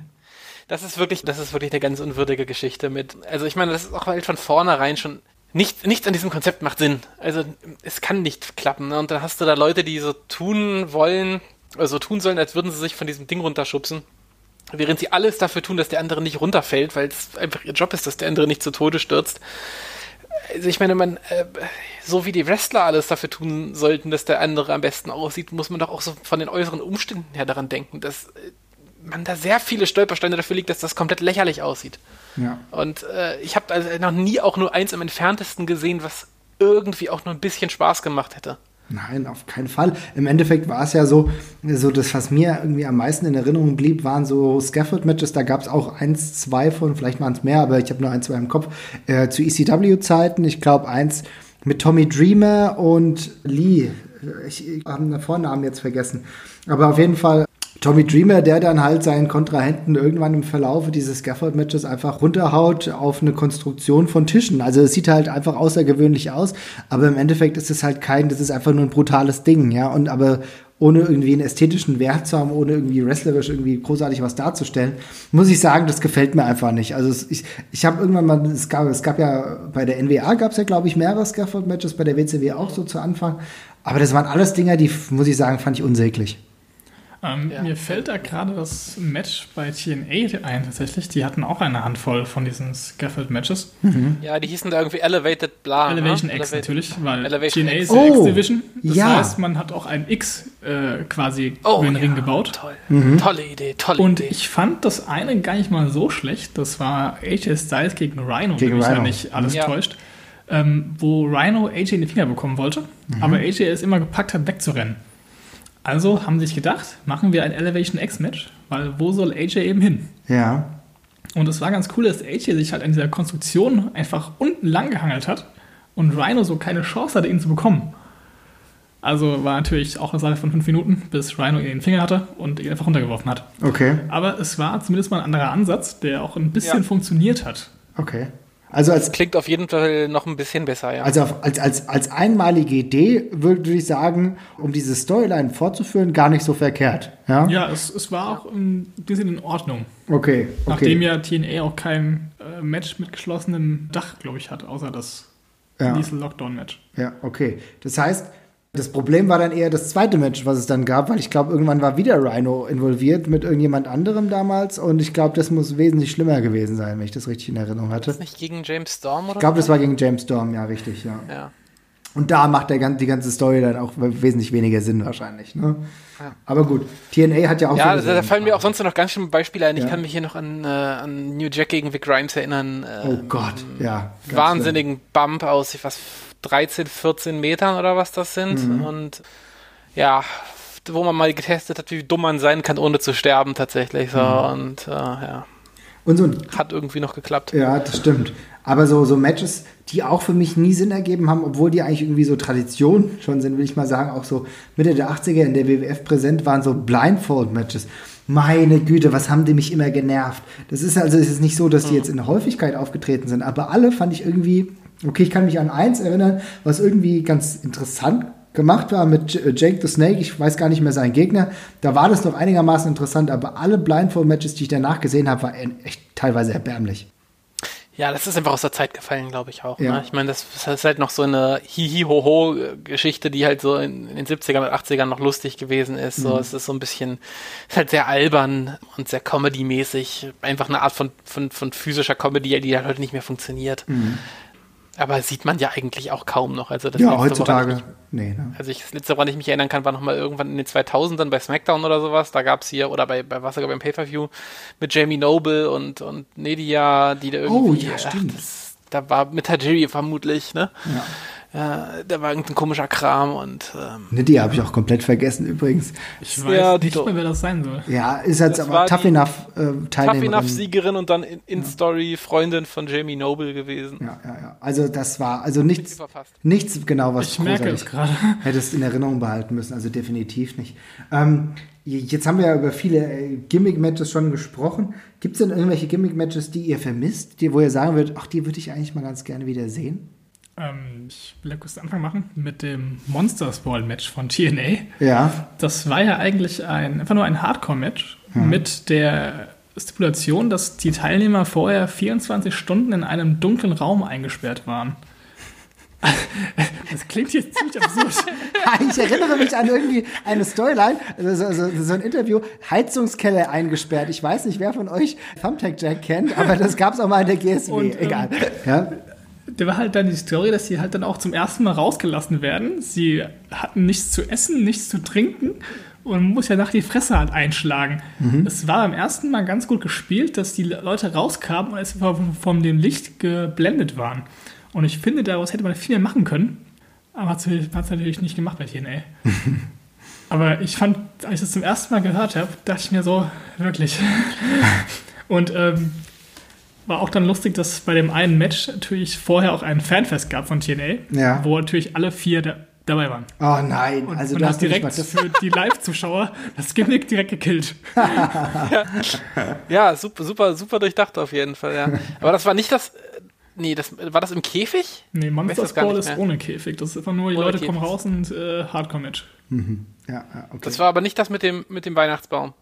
Speaker 3: Das ist wirklich, das ist wirklich eine ganz unwürdige Geschichte mit. Also ich meine, das ist auch halt von vornherein schon nichts, nichts an diesem Konzept macht Sinn. Also es kann nicht klappen. Ne? Und dann hast du da Leute, die so tun wollen, also tun sollen, als würden sie sich von diesem Ding runterschubsen. Während sie alles dafür tun, dass der andere nicht runterfällt, weil es einfach ihr Job ist, dass der andere nicht zu Tode stürzt. Also ich meine, man, äh, so wie die Wrestler alles dafür tun sollten, dass der andere am besten aussieht, muss man doch auch so von den äußeren Umständen her daran denken, dass äh, man da sehr viele Stolpersteine dafür liegt, dass das komplett lächerlich aussieht. Ja. Und äh, ich habe also noch nie auch nur eins im entferntesten gesehen, was irgendwie auch nur ein bisschen Spaß gemacht hätte.
Speaker 1: Nein, auf keinen Fall. Im Endeffekt war es ja so, so das, was mir irgendwie am meisten in Erinnerung blieb, waren so Scaffold-Matches. Da gab es auch eins, zwei von, vielleicht waren es mehr, aber ich habe nur ein, zwei im Kopf. Äh, zu ECW-Zeiten, ich glaube eins mit Tommy Dreamer und Lee. Ich, ich habe den Vornamen jetzt vergessen. Aber auf jeden Fall Tommy Dreamer, der dann halt seinen Kontrahenten irgendwann im Verlauf dieses Scaffold-Matches einfach runterhaut auf eine Konstruktion von Tischen. Also es sieht halt einfach außergewöhnlich aus, aber im Endeffekt ist es halt kein, das ist einfach nur ein brutales Ding, ja. Und aber ohne irgendwie einen ästhetischen Wert zu haben, ohne irgendwie wrestlerisch irgendwie großartig was darzustellen, muss ich sagen, das gefällt mir einfach nicht. Also ich, ich habe irgendwann mal, es gab, es gab ja bei der NWA gab es ja, glaube ich, mehrere Scaffold-Matches, bei der WCW auch so zu Anfang. Aber das waren alles Dinger, die, muss ich sagen, fand ich unsäglich.
Speaker 2: Ähm, ja. Mir fällt da gerade das Match bei TNA ein, tatsächlich. Die hatten auch eine Handvoll von diesen Scaffold-Matches.
Speaker 3: Mhm. Ja, die hießen da irgendwie Elevated Bla.
Speaker 2: Ne? Elevation ne? X Elevated. natürlich, weil Elevation TNA X. ist ja oh, X-Division. Das ja. heißt, man hat auch ein X äh, quasi oh, über den ja, Ring gebaut.
Speaker 3: Toll. Mhm. Tolle Idee, tolle
Speaker 2: Und
Speaker 3: Idee.
Speaker 2: ich fand das eine gar nicht mal so schlecht. Das war AJ Styles gegen Rhino, gegen wenn mich ja nicht alles ja. täuscht. Ähm, wo Rhino AJ in die Finger bekommen wollte, mhm. aber AJ es immer gepackt hat, wegzurennen. Also haben sie sich gedacht, machen wir ein Elevation X-Match, weil wo soll AJ eben hin?
Speaker 1: Ja.
Speaker 2: Und es war ganz cool, dass AJ sich halt an dieser Konstruktion einfach unten lang gehangelt hat und Rhino so keine Chance hatte, ihn zu bekommen. Also war natürlich auch eine Sache von fünf Minuten, bis Rhino ihn den Finger hatte und ihn einfach runtergeworfen hat.
Speaker 1: Okay.
Speaker 2: Aber es war zumindest mal ein anderer Ansatz, der auch ein bisschen ja. funktioniert hat.
Speaker 1: Okay. Also als,
Speaker 3: das klingt auf jeden Fall noch ein bisschen besser, ja.
Speaker 1: Also als, als, als einmalige Idee würde ich sagen, um diese Storyline fortzuführen, gar nicht so verkehrt. Ja,
Speaker 2: ja es, es war auch ein bisschen in Ordnung.
Speaker 1: Okay. okay.
Speaker 2: Nachdem ja TNA auch kein äh, Match mit geschlossenem Dach, glaube ich, hat, außer das ja. Diesel-Lockdown-Match.
Speaker 1: Ja, okay. Das heißt, das Problem war dann eher das zweite Match, was es dann gab, weil ich glaube, irgendwann war wieder Rhino involviert mit irgendjemand anderem damals und ich glaube, das muss wesentlich schlimmer gewesen sein, wenn ich das richtig in Erinnerung hatte. Das
Speaker 3: nicht gegen James Storm oder?
Speaker 1: Ich glaube, das war gegen James Storm, ja, richtig, ja. ja. Und da macht der, die ganze Story dann auch wesentlich weniger Sinn wahrscheinlich. Ne? Ja. Aber gut, TNA hat ja auch.
Speaker 3: Ja, so da, fallen mir auch sonst noch ganz schöne Beispiele ein. Ja. Ich kann mich hier noch an, äh, an New Jack gegen Vic Grimes erinnern.
Speaker 1: Äh, oh Gott, ja.
Speaker 3: Wahnsinnigen schlimm. Bump aus, ich was 13, 14 Metern oder was das sind. Mhm. Und ja, wo man mal getestet hat, wie dumm man sein kann, ohne zu sterben tatsächlich. So. Mhm. Und äh, ja.
Speaker 1: Und so
Speaker 3: hat irgendwie noch geklappt.
Speaker 1: Ja, das stimmt. Aber so, so Matches, die auch für mich nie Sinn ergeben haben, obwohl die eigentlich irgendwie so Tradition schon sind, will ich mal sagen, auch so Mitte der 80er in der WWF präsent waren so Blindfold-Matches. Meine Güte, was haben die mich immer genervt. Das ist also es ist nicht so, dass die mhm. jetzt in Häufigkeit aufgetreten sind, aber alle fand ich irgendwie Okay, ich kann mich an eins erinnern, was irgendwie ganz interessant gemacht war mit äh, Jake the Snake. Ich weiß gar nicht mehr seinen Gegner. Da war das noch einigermaßen interessant, aber alle Blindfold-Matches, die ich danach gesehen habe, waren echt teilweise erbärmlich.
Speaker 3: Ja, das ist einfach aus der Zeit gefallen, glaube ich auch.
Speaker 1: Ja.
Speaker 3: Ne? Ich meine, das ist halt noch so eine Hihi-Ho-Ho-Geschichte, die halt so in, in den 70ern und 80ern noch lustig gewesen ist. So, es ist so ein bisschen, ist halt sehr albern und sehr Comedy-mäßig. Einfach eine Art von, von, von physischer Comedy, die halt heute nicht mehr funktioniert. Aber sieht man ja eigentlich auch kaum noch. Also das
Speaker 1: Ja,
Speaker 3: letzte, ich
Speaker 1: heutzutage.
Speaker 3: mich-
Speaker 1: Nee, ne?
Speaker 3: Also ich, das letzte, woran ich mich erinnern kann, war noch mal irgendwann in den 2000ern bei SmackDown oder sowas. Da gab's hier, oder bei, bei was sogar beim Pay-Per-View mit Jamie Noble und, und Nedia, die da irgendwie...
Speaker 1: Oh, ja, stimmt.
Speaker 3: das, da war mit Tajiri vermutlich, ne?
Speaker 1: Ja.
Speaker 3: Ja, da war irgendein komischer Kram und ähm,
Speaker 1: Ne, die habe ich auch komplett vergessen übrigens.
Speaker 2: Ich
Speaker 3: Ja,
Speaker 2: weiß nicht
Speaker 3: Dito.
Speaker 2: mehr, wer das sein soll.
Speaker 1: Ja, ist jetzt
Speaker 3: Das
Speaker 1: aber tough
Speaker 3: die
Speaker 1: enough äh,
Speaker 3: Tough
Speaker 1: Teilnehmerin.
Speaker 3: Enough Siegerin und dann in, in Story Freundin von Jamie Noble gewesen.
Speaker 1: Ja, ja, ja. Also das war also nichts, nichts genau, was
Speaker 2: Ich
Speaker 1: du
Speaker 2: merke es gerade. (laughs)
Speaker 1: hättest in Erinnerung behalten müssen. Also definitiv nicht. Ähm, jetzt haben wir ja über viele äh, Gimmick-Matches schon gesprochen. Gibt es denn irgendwelche Gimmick-Matches, die ihr vermisst, die, wo ihr sagen würdet, ach, die würde ich eigentlich mal ganz gerne wieder sehen?
Speaker 2: Ähm, ich will ja kurz den Anfang machen mit dem Monsters Ball Match von TNA.
Speaker 1: Ja,
Speaker 2: Das war ja eigentlich ein, einfach nur ein Hardcore-Match mit der Stipulation, dass die Teilnehmer vorher 24 Stunden in einem dunklen Raum eingesperrt waren. (laughs) Das klingt jetzt ziemlich absurd. (laughs)
Speaker 1: ich erinnere mich an irgendwie eine Storyline, also so, so, ein Interview, Heizungskeller eingesperrt. Ich weiß nicht, wer von euch Thumbtack Jack kennt, aber das gab es auch mal in der GSW.
Speaker 2: Und, ähm,
Speaker 1: Egal. Ja?
Speaker 2: Da war halt dann die Story, dass sie halt dann auch zum ersten Mal rausgelassen werden. Sie hatten nichts zu essen, nichts zu trinken und muss ja nach die Fresse halt einschlagen. Es war beim ersten Mal ganz gut gespielt, dass die Leute rauskamen und es von, von dem Licht geblendet waren. Und ich finde, daraus hätte man viel mehr machen können, aber hat es natürlich nicht gemacht bei TNA. (laughs) aber ich fand, als ich das zum ersten Mal gehört habe, dachte ich mir so, wirklich. (laughs) und ähm, war auch dann lustig, dass bei dem einen Match natürlich vorher auch ein Fanfest gab von TNA,
Speaker 1: Ja.
Speaker 2: wo natürlich alle vier da, dabei waren.
Speaker 1: Oh nein,
Speaker 2: Und,
Speaker 1: also
Speaker 2: und
Speaker 1: du hast nicht
Speaker 2: direkt
Speaker 1: mal das.
Speaker 2: für die Live-Zuschauer das Gimmick direkt gekillt. (laughs)
Speaker 3: Ja, super, super, super durchdacht auf jeden Fall, ja. Aber das war nicht das. äh, Nee, das war das im Käfig?
Speaker 2: Nee, Monsters
Speaker 3: das gar
Speaker 2: Ball
Speaker 3: nicht
Speaker 2: ist ohne Käfig. Das ist einfach nur, die
Speaker 3: Ohne
Speaker 2: Leute
Speaker 3: Käfig.
Speaker 2: kommen raus und äh, Hardcore-Match.
Speaker 1: Ja, ja, okay.
Speaker 3: Das war aber nicht das mit dem, mit dem Weihnachtsbaum.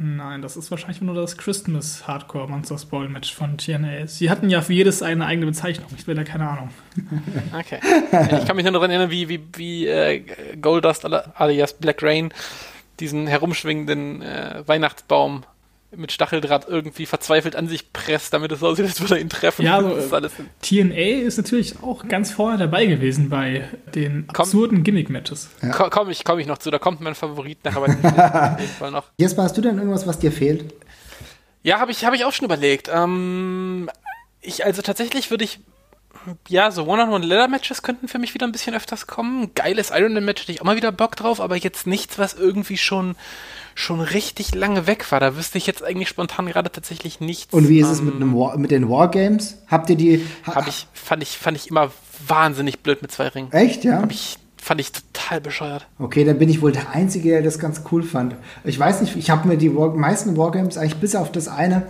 Speaker 2: Nein, das ist wahrscheinlich nur das Christmas Hardcore Monsters Ball Match von TNA. Sie hatten ja für jedes eine eigene Bezeichnung. Ich will da keine Ahnung. (laughs)
Speaker 3: Okay. ich kann mich nur daran erinnern, wie, wie, wie äh, Goldust alias Black Rain diesen herumschwingenden äh, Weihnachtsbaum mit Stacheldraht irgendwie verzweifelt an sich presst, damit es aussieht, als würde er ihn treffen.
Speaker 2: Ja, also,
Speaker 3: das ist alles
Speaker 2: TNA ist natürlich auch ganz vorne dabei gewesen bei den
Speaker 3: Komm.
Speaker 2: absurden Gimmick-Matches.
Speaker 3: Ko- Komme ich, komm ich noch zu, da kommt mein Favorit nachher bei (laughs) den Filmen auf jeden Fall noch.
Speaker 1: Jesper, hast du denn irgendwas, was dir fehlt?
Speaker 3: Ja, habe ich, hab ich auch schon überlegt. Ähm, ich, also tatsächlich würde ich, ja, so One-on-One-Leather-Matches könnten für mich wieder ein bisschen öfters kommen. Geiles Ironman-Match hätte ich auch mal wieder Bock drauf, aber jetzt nichts, was irgendwie schon, schon richtig lange weg war. Da wüsste ich jetzt eigentlich spontan gerade tatsächlich nichts.
Speaker 1: Und wie ist es
Speaker 3: ähm,
Speaker 1: mit, einem War, mit den Wargames? Habt ihr die. Ha,
Speaker 3: Hab ich, fand ich, fand ich immer wahnsinnig blöd mit zwei Ringen.
Speaker 1: Echt, ja?
Speaker 3: Hab ich, fand ich total bescheuert.
Speaker 1: Okay, dann bin ich wohl der Einzige, der das ganz cool fand. Ich weiß nicht, ich habe mir die War meisten Wargames eigentlich bis auf das eine, äh,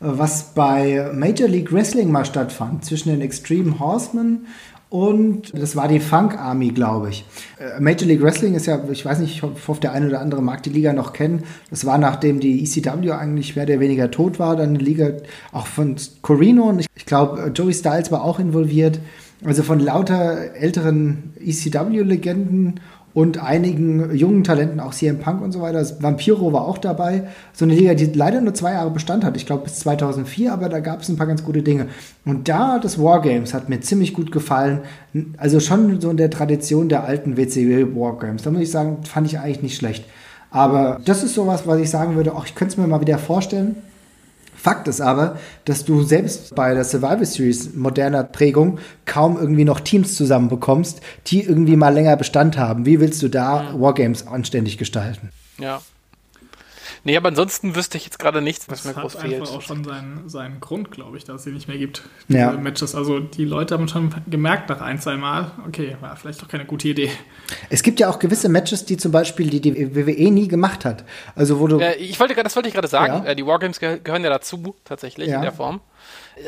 Speaker 1: was bei Major League Wrestling mal stattfand, zwischen den Extreme Horsemen und das war die Funk Army, glaube ich. Äh, Major League Wrestling ist ja, ich weiß nicht, ich hoffe, der eine oder andere mag die Liga noch kennen. Das war nachdem die ECW eigentlich mehr oder weniger tot war, dann eine Liga auch von Corino und ich, ich glaube, Joey Styles war auch involviert. Also von lauter älteren ECW-Legenden und einigen jungen Talenten, auch CM Punk und so weiter. Vampiro war auch dabei. So eine Liga, die leider nur zwei Jahre Bestand hat. Ich glaube bis 2004, aber da gab es ein paar ganz gute Dinge. Und da das Wargames hat mir ziemlich gut gefallen. Also schon so in der Tradition der alten WCW Wargames. Da muss ich sagen, fand ich eigentlich nicht schlecht. Aber das ist sowas, was ich sagen würde, auch ich könnte es mir mal wieder vorstellen. Fakt ist aber, dass du selbst bei der Survival Series moderner Prägung kaum irgendwie noch Teams zusammenbekommst, die irgendwie mal länger Bestand haben. Wie willst du da Wargames anständig gestalten?
Speaker 3: Ja. Nee, aber ansonsten wüsste ich jetzt gerade nichts, was
Speaker 2: Das
Speaker 3: mir
Speaker 2: hat
Speaker 3: groß fehlt.
Speaker 2: einfach auch schon seinen, seinen Grund, glaube ich, dass es sie nicht mehr gibt.
Speaker 1: Ja.
Speaker 2: Diese Matches. Also die Leute haben schon gemerkt nach ein, zwei Mal, okay, war vielleicht doch keine gute Idee.
Speaker 1: Es gibt ja auch gewisse Matches, die zum Beispiel die, die WWE nie gemacht hat. Also wo du
Speaker 3: Äh, ich wollte, das wollte ich gerade sagen.
Speaker 1: Ja.
Speaker 3: Äh, die Wargames geh gehören ja dazu, tatsächlich,
Speaker 1: Ja.
Speaker 3: in der Form.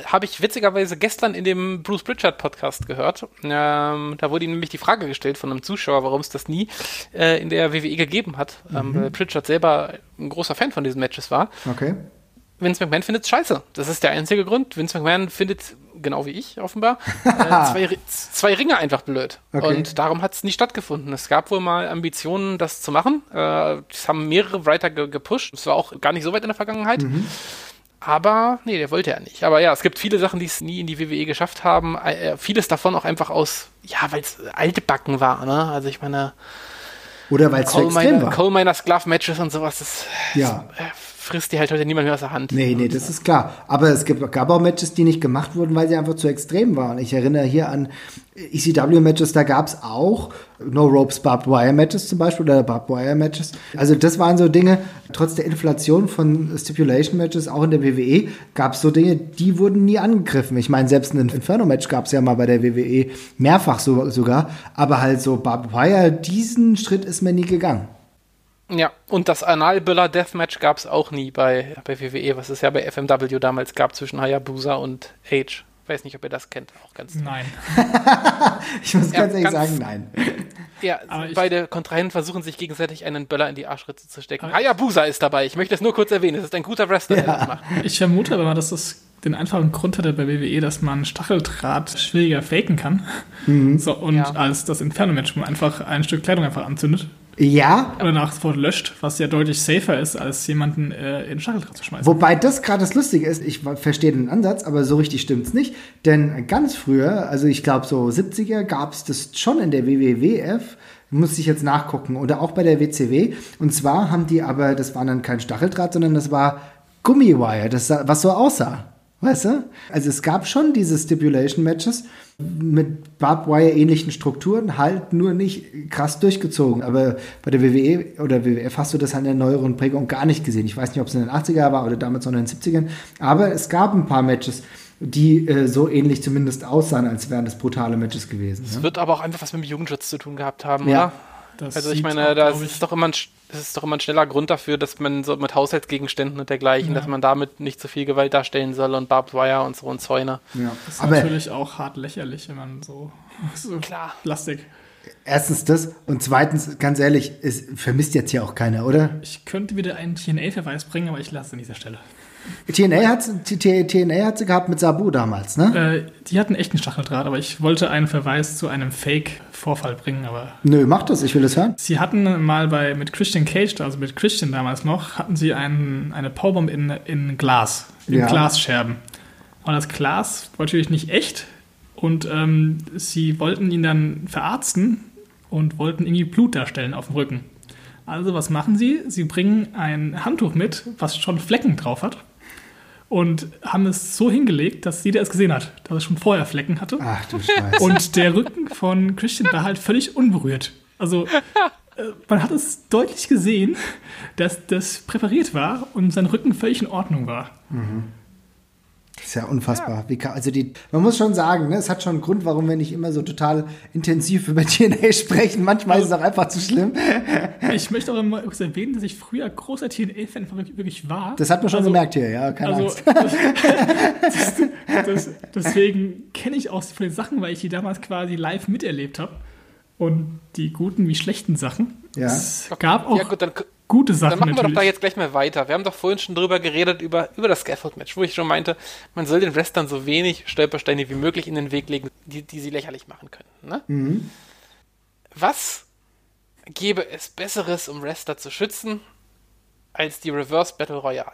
Speaker 3: Habe ich witzigerweise gestern in dem Bruce Pritchard Podcast gehört. Ähm, da wurde ihm nämlich die Frage gestellt von einem Zuschauer, warum es das nie äh, in der WWE gegeben hat. Ähm, weil Pritchard selber ein großer Fan von diesen Matches war.
Speaker 1: Okay.
Speaker 3: Vince McMahon findet es scheiße. Das ist der einzige Grund. Vince McMahon findet, genau wie ich offenbar, (laughs) äh, zwei, zwei, Ringe einfach blöd. Okay. Und darum hat es nie stattgefunden. Es gab wohl mal Ambitionen, das zu machen. Äh, das haben mehrere Writer ge gepusht. Das war auch gar nicht so weit in der Vergangenheit. Mhm. Aber nee, der wollte ja nicht. Aber ja, es gibt viele Sachen, die es nie in die WWE geschafft haben. Äh, vieles davon auch einfach aus, ja, weil es alte Backen war. Ne? Also ich meine.
Speaker 1: Oder weil es extrem war.
Speaker 3: Coal Miners Glove Matches und sowas. Das,
Speaker 1: ja.
Speaker 3: Das, äh, frisst die halt heute niemand mehr aus der Hand.
Speaker 1: Nee, nee, das ist klar. Aber es gab auch Matches, die nicht gemacht wurden, weil sie einfach zu extrem waren. Ich erinnere hier an ECW-Matches, da gab es auch No Ropes Barbed Wire Matches zum Beispiel oder Barbed Wire Matches. Also das waren so Dinge, trotz der Inflation von Stipulation Matches, auch in der WWE, gab es so Dinge, die wurden nie angegriffen. Ich meine, selbst ein Inferno-Match gab es ja mal bei der WWE, mehrfach so, sogar. Aber halt so Barbed Wire, diesen Schritt ist mir nie gegangen.
Speaker 3: Ja, und das Analböller Deathmatch gab es auch nie bei, bei WWE, was es ja bei FMW damals gab zwischen Hayabusa und Age. Ich weiß nicht, ob ihr das kennt. Auch ganz
Speaker 2: Nein. (laughs)
Speaker 1: ich muss ganz ehrlich sagen, nein. (laughs)
Speaker 3: Ja, beide Kontrahenten versuchen sich gegenseitig einen Böller in die Arschritze zu stecken. Hayabusa ist dabei. Ich möchte es nur kurz erwähnen. Es ist ein guter Wrestler, ja. der das macht.
Speaker 2: Ich vermute aber, dass das den einfachen Grund hatte bei WWE, dass man Stacheldraht schwieriger faken kann. Mhm. So, und ja. als das Inferno-Match, wo man einfach ein Stück Kleidung einfach anzündet.
Speaker 1: Ja.
Speaker 2: Oder nach sofort löscht, was ja deutlich safer ist, als jemanden äh, in Stacheldraht zu schmeißen.
Speaker 1: Wobei das gerade das Lustige ist, ich verstehe den Ansatz, aber so richtig stimmt es nicht. Denn ganz früher, also ich glaube so 70er, gab es das schon in der WWWF, muss ich jetzt nachgucken, oder auch bei der WCW. Und zwar haben die aber, das war dann kein Stacheldraht, sondern das war Gummiwire, das, was so aussah. Weißt du? Also es gab schon diese Stipulation-Matches mit Barbed Wire-ähnlichen Strukturen, halt nur nicht krass durchgezogen. Aber bei der WWE oder WWF hast du das halt in der neueren Prägung gar nicht gesehen. Ich weiß nicht, ob es in den 80er war oder damals noch in den 70ern. Aber es gab ein paar Matches, die äh, so ähnlich zumindest aussahen, als wären das brutale Matches gewesen.
Speaker 3: Es ja? wird aber auch einfach was mit dem Jugendschutz zu tun gehabt haben, ja. oder? Das also ich meine, das ist doch immer ein, das ist doch immer ein schneller Grund dafür, dass man so mit Haushaltsgegenständen und dergleichen, ja. dass man damit nicht so viel Gewalt darstellen soll und Barbed Wire und so und Zäune.
Speaker 2: Ja. Das ist Aber natürlich auch hart lächerlich, wenn man so, (laughs) so
Speaker 3: klar.
Speaker 2: Plastik.
Speaker 1: Erstens das und zweitens, ganz ehrlich, es vermisst jetzt hier auch keiner, oder?
Speaker 2: Ich könnte wieder einen TNA-Verweis bringen, aber ich lasse an dieser Stelle.
Speaker 1: TNA hat, TNA hat sie gehabt mit Sabu damals, ne?
Speaker 2: Äh, die hatten echt einen Stacheldraht, aber ich wollte einen Verweis zu einem Fake-Vorfall bringen, aber.
Speaker 1: Nö, mach das, ich will das hören.
Speaker 2: Sie hatten mal bei mit Christian Cage, also mit Christian damals noch, hatten sie einen, eine Powerbomb in, in Glas, in ja. Glasscherben. Und das Glas war natürlich nicht echt und ähm, sie wollten ihn dann verarzten und wollten irgendwie Blut darstellen auf dem Rücken. Also was machen sie? Sie bringen ein Handtuch mit, was schon Flecken drauf hat und haben es so hingelegt, dass jeder es gesehen hat, dass er schon vorher Flecken hatte.
Speaker 1: Ach du Scheiße.
Speaker 2: Und der Rücken von Christian war halt völlig unberührt. Also äh, man hat es deutlich gesehen, dass das präpariert war und sein Rücken völlig in Ordnung war. Mhm.
Speaker 1: Das ist ja unfassbar. Ja. Kann, also die, man muss schon sagen, ne, es hat schon einen Grund, warum wir nicht immer so total intensiv über (laughs) TNA sprechen. Manchmal also, ist es auch einfach zu schlimm. (laughs)
Speaker 2: Ich möchte auch mal kurz erwähnen, dass ich früher großer TNA-Fan wirklich war.
Speaker 1: Das hat man schon also, gemerkt hier, ja. Keine also, Angst.
Speaker 2: Das, (laughs) das, deswegen kenne ich auch viele Sachen, weil ich die damals quasi live miterlebt habe. Und die guten wie schlechten Sachen.
Speaker 1: Ja.
Speaker 2: Es gab auch. Ja, gut, dann gute Sachen.
Speaker 3: Dann machen
Speaker 2: natürlich.
Speaker 3: wir doch da jetzt gleich mal weiter. Wir haben doch vorhin schon drüber geredet, über, über das Scaffold-Match, wo ich schon meinte, man soll den Wrestlern so wenig Stolpersteine wie möglich in den Weg legen, die, die sie lächerlich machen können. Ne? Mhm. Was gäbe es Besseres, um Wrestler zu schützen, als die Reverse Battle Royale?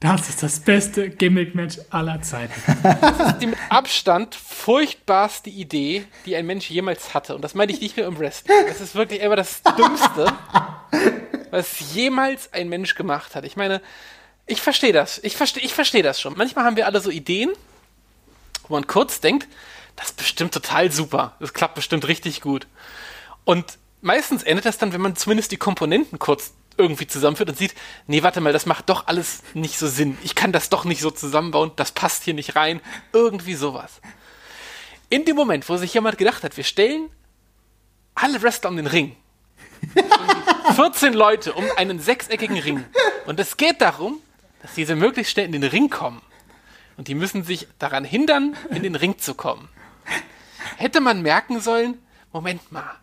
Speaker 2: Das ist das beste Gimmick-Match aller Zeiten.
Speaker 3: Das ist die mit Abstand furchtbarste Idee, die ein Mensch jemals hatte. Und das meine ich nicht nur im Wrestling. Das ist wirklich immer das Dümmste, (laughs) was jemals ein Mensch gemacht hat. Ich meine, ich verstehe das. Ich verstehe ich versteh das schon. Manchmal haben wir alle so Ideen, wo man kurz denkt, das ist bestimmt total super. Das klappt bestimmt richtig gut. Und meistens endet das dann, wenn man zumindest die Komponenten kurz irgendwie zusammenführt und sieht, nee, warte mal, das macht doch alles nicht so Sinn. Ich kann das doch nicht so zusammenbauen, das passt hier nicht rein. Irgendwie sowas. In dem Moment, wo sich jemand gedacht hat, wir stellen alle Wrestler um den Ring (laughs) 14 Leute um einen sechseckigen Ring. Und es geht darum, dass diese möglichst schnell in den Ring kommen. Und die müssen sich daran hindern, in den Ring zu kommen. Hätte man merken sollen, Moment mal,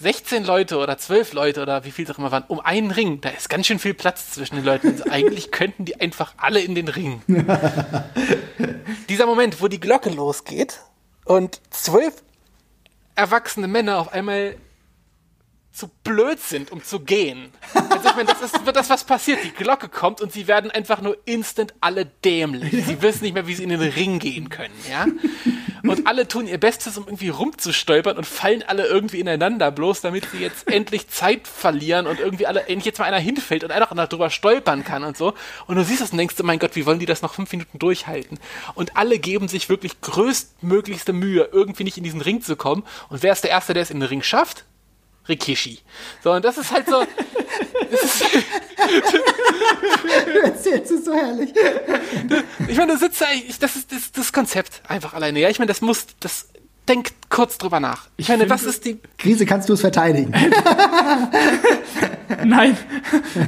Speaker 3: 16 Leute oder 12 Leute oder wie viel es auch immer waren, um einen Ring. Da ist ganz schön viel Platz zwischen den Leuten. Also eigentlich könnten die einfach alle in den Ring. (laughs) Dieser Moment, wo die Glocke losgeht und zwölf erwachsene Männer auf einmal zu blöd sind, um zu gehen. Also ich meine, das ist das, was passiert. Die Glocke kommt und sie werden einfach nur instant alle dämlich. Sie wissen nicht mehr, wie sie in den Ring gehen können, ja? Und alle tun ihr Bestes, um irgendwie rumzustolpern und fallen alle irgendwie ineinander, bloß damit sie jetzt endlich Zeit verlieren und irgendwie alle, endlich jetzt mal einer hinfällt und einer noch drüber stolpern kann und so. Und du siehst das und denkst, mein Gott, wie wollen die das noch fünf Minuten durchhalten? Und alle geben sich wirklich größtmöglichste Mühe, irgendwie nicht in diesen Ring zu kommen. Und wer ist der Erste, der es in den Ring schafft? Rikishi. So, und das ist halt so. (laughs) das ist,
Speaker 1: Du erzählst es so herrlich.
Speaker 3: ich meine, du sitzt da, ich- das ist das, das Konzept einfach alleine. Ja, ich meine, das muss, das denkt kurz drüber nach. Ich, meine,
Speaker 2: finde-
Speaker 3: was ist die.
Speaker 1: Krise, kannst du es verteidigen? (laughs)
Speaker 2: Nein,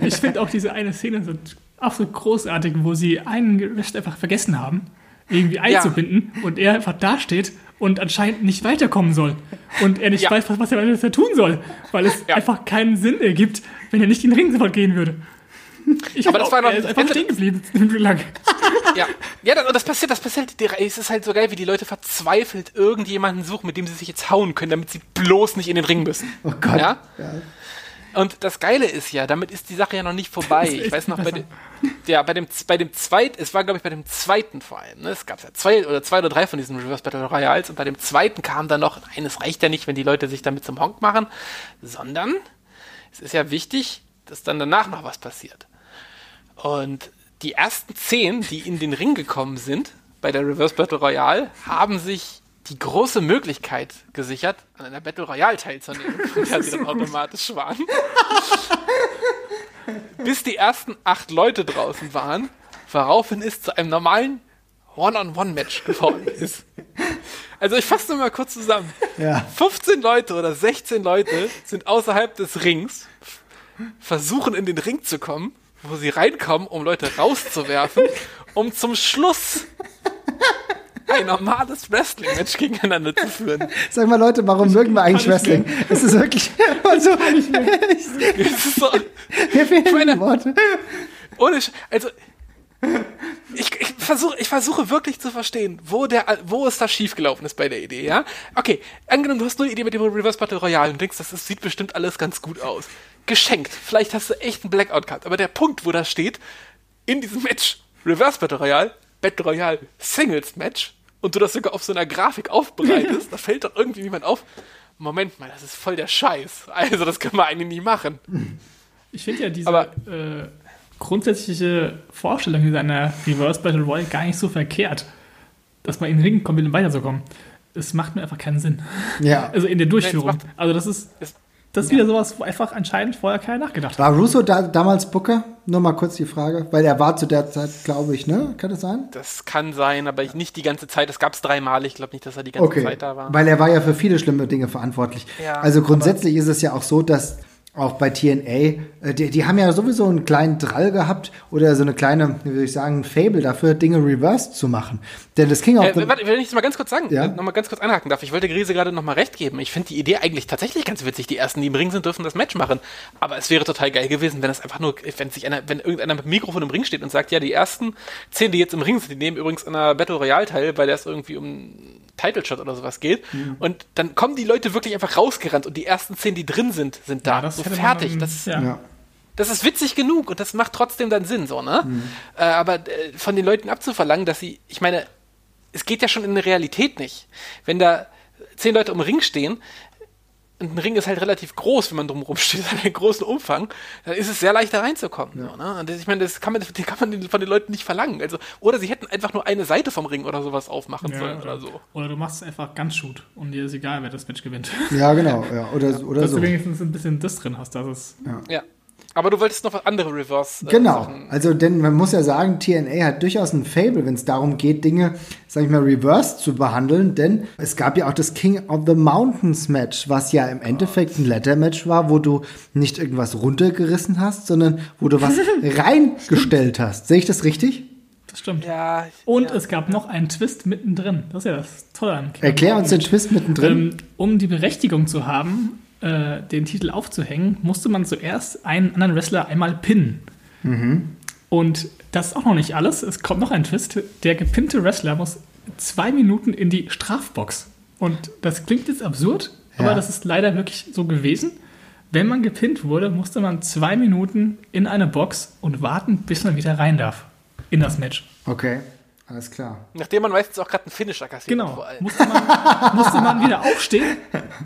Speaker 2: ich finde auch diese eine Szene so absolut großartig, wo sie einen Gerücht einfach vergessen haben, irgendwie einzubinden und er einfach dasteht und anscheinend nicht weiterkommen soll. Und er nicht
Speaker 3: Ja.
Speaker 2: weiß, was, was er was er tun soll, weil es
Speaker 3: Ja.
Speaker 2: einfach keinen Sinn ergibt, wenn er nicht in den Ring sofort gehen würde. Ich
Speaker 3: Aber das war noch-
Speaker 2: er ist einfach stehen geblieben, (laughs) lang.
Speaker 3: Ja, ja das, das passiert, das passiert. Es ist halt so geil, wie die Leute verzweifelt irgendjemanden suchen, mit dem sie sich jetzt hauen können, damit sie bloß nicht in den Ring müssen.
Speaker 1: Oh Gott.
Speaker 3: Ja? Und das Geile ist ja, damit ist die Sache ja noch nicht vorbei. (laughs) Ich weiß noch, bei dem, ja, bei dem, bei dem zweiten, es war glaube ich bei dem zweiten vor allem, ne? es gab ja zwei oder zwei oder drei von diesen Reverse Battle Royals und bei dem zweiten kam dann noch, nein, es reicht ja nicht, wenn die Leute sich damit zum Honk machen, sondern es ist ja wichtig, dass dann danach noch was passiert. Und die ersten zehn, die in den Ring gekommen sind bei der Reverse Battle Royale, haben sich die große Möglichkeit gesichert, an einer Battle Royale teilzunehmen, (laughs) der sie dann automatisch waren. Bis die ersten acht Leute draußen waren, woraufhin es zu einem normalen One-on-One-Match geworden ist. Also ich fasse nur mal kurz zusammen.
Speaker 1: Ja.
Speaker 3: 15 Leute oder 16 Leute sind außerhalb des Rings, versuchen in den Ring zu kommen, wo sie reinkommen, um Leute rauszuwerfen, um zum Schluss ein normales Wrestling-Match gegeneinander zu führen.
Speaker 1: Sag mal, Leute, warum mögen wir eigentlich
Speaker 2: ich
Speaker 1: Wrestling? Es ist wirklich. Also,
Speaker 3: Es ist so,
Speaker 1: mir fehlen die
Speaker 3: meine-
Speaker 1: Worte.
Speaker 3: ohne, Sch- also ich, ich versuche ich versuche wirklich zu verstehen, wo der wo es da schiefgelaufen ist bei der Idee, ja? Okay, angenommen, du hast nur eine Idee mit dem Reverse Battle Royale und denkst, das ist, sieht bestimmt alles ganz gut aus. Geschenkt. Vielleicht hast du echt einen Blackout gehabt, aber der Punkt, wo das steht, in diesem Match Reverse Battle Royale, Battle Royale Singles Match und du das sogar auf so einer Grafik aufbereitest, (laughs) da fällt doch irgendwie jemand auf. Moment mal, das ist voll der Scheiß. Also, das können wir eigentlich nicht machen.
Speaker 2: Ich finde ja diese
Speaker 3: Aber-
Speaker 2: äh, grundsätzliche Vorstellung dieser einer Reverse Battle Royale gar nicht so verkehrt, dass man in den Ring kommt, um weiterzukommen. Es macht mir einfach keinen Sinn.
Speaker 1: Ja.
Speaker 2: Also in der Durchführung.
Speaker 3: macht-
Speaker 2: also das ist,
Speaker 3: es-
Speaker 2: das ist wieder sowas, wo einfach anscheinend vorher keiner nachgedacht hat.
Speaker 1: War Russo da, damals Booker? Nur mal kurz die Frage. Weil er war zu der Zeit, glaube ich, ne? Kann das sein?
Speaker 3: Das kann sein, aber ich nicht die ganze Zeit. Das gab es dreimal. Ich glaube nicht, dass er die ganze
Speaker 1: Okay.
Speaker 3: Zeit da war.
Speaker 1: Weil er war ja für viele schlimme Dinge verantwortlich.
Speaker 3: Ja,
Speaker 1: also grundsätzlich ist es ja auch so, dass auch bei TNA, äh, die, die haben ja sowieso einen kleinen Drall gehabt oder so eine kleine, wie würde ich sagen, Fable dafür, Dinge reversed zu machen. Denn das King of
Speaker 3: Äh,
Speaker 1: the
Speaker 3: warte, wenn ich das mal ganz kurz sagen,
Speaker 1: Ja.
Speaker 3: äh, noch mal ganz kurz einhaken darf. Ich wollte Grise gerade noch mal recht geben. Ich finde die Idee eigentlich tatsächlich ganz witzig. Die ersten, die im Ring sind, dürfen das Match machen. Aber es wäre total geil gewesen, wenn es einfach nur, wenn sich einer, wenn irgendeiner mit dem Mikrofon im Ring steht und sagt, ja, die ersten zehn, die jetzt im Ring sind, die nehmen übrigens an einer Battle Royale teil, weil das irgendwie um Title Shot oder sowas geht.
Speaker 2: Mhm.
Speaker 3: Und dann kommen die Leute wirklich einfach rausgerannt und die ersten zehn, die drin sind, sind da. So
Speaker 2: man
Speaker 3: fertig.
Speaker 2: dann-
Speaker 3: Das,
Speaker 2: ja.
Speaker 1: ja.
Speaker 3: das ist witzig genug und das macht trotzdem dann Sinn, so, ne?
Speaker 1: Mhm.
Speaker 3: Äh, aber äh, von den Leuten abzuverlangen, dass sie, ich meine, es geht ja schon in der Realität nicht. Wenn da zehn Leute um den Ring stehen, ein Ring ist halt relativ groß, wenn man drumherum steht, (laughs) hat einen großen Umfang, dann ist es sehr leicht da reinzukommen. So, ne? Und das, ich meine, das kann man, (laughs) das kann man von den Leuten nicht verlangen. Also, oder sie hätten einfach nur eine Seite vom Ring oder sowas aufmachen
Speaker 2: Ja,
Speaker 3: sollen oder so.
Speaker 2: Oder du machst einfach ganz Shoot und dir ist egal, wer das Match gewinnt.
Speaker 1: ja, genau. Ja. Oder, oder
Speaker 2: Dass
Speaker 1: so.
Speaker 2: du wenigstens ein bisschen das drin hast, das ist.
Speaker 3: Ja. Aber du wolltest noch was andere Reverse. äh,
Speaker 1: Genau,
Speaker 3: Sachen-
Speaker 1: also denn man muss ja sagen, TNA hat durchaus ein Fable, wenn es darum geht, Dinge, sag ich mal, reverse zu behandeln, denn es gab ja auch das King of the Mountains Match, was ja im Endeffekt ein Ladder Match war, wo du nicht irgendwas runtergerissen hast, sondern wo du was (laughs) reingestellt hast. Sehe ich das richtig?
Speaker 2: Das stimmt.
Speaker 3: Ja,
Speaker 2: Und
Speaker 3: ja.
Speaker 2: es gab noch einen Twist mittendrin. Das ist ja das Tolle an King
Speaker 1: Erklär uns den Twist mittendrin.
Speaker 2: Ähm, um die Berechtigung zu haben, äh, den Titel aufzuhängen, musste man zuerst einen anderen Wrestler einmal pinnen. Und das ist auch noch nicht alles. Es kommt noch ein Twist. Der gepinnte Wrestler muss zwei Minuten in die Strafbox. Und das klingt jetzt absurd, aber
Speaker 1: Ja.
Speaker 2: das ist leider wirklich so gewesen. Wenn man gepinnt wurde, musste man zwei Minuten in eine Box und warten, bis man wieder rein darf in das Match.
Speaker 1: Okay, alles klar.
Speaker 3: Nachdem man meistens auch gerade einen Finisher kassiert
Speaker 2: Genau.
Speaker 3: vor allem.
Speaker 2: Musste man, (laughs) musste man wieder aufstehen,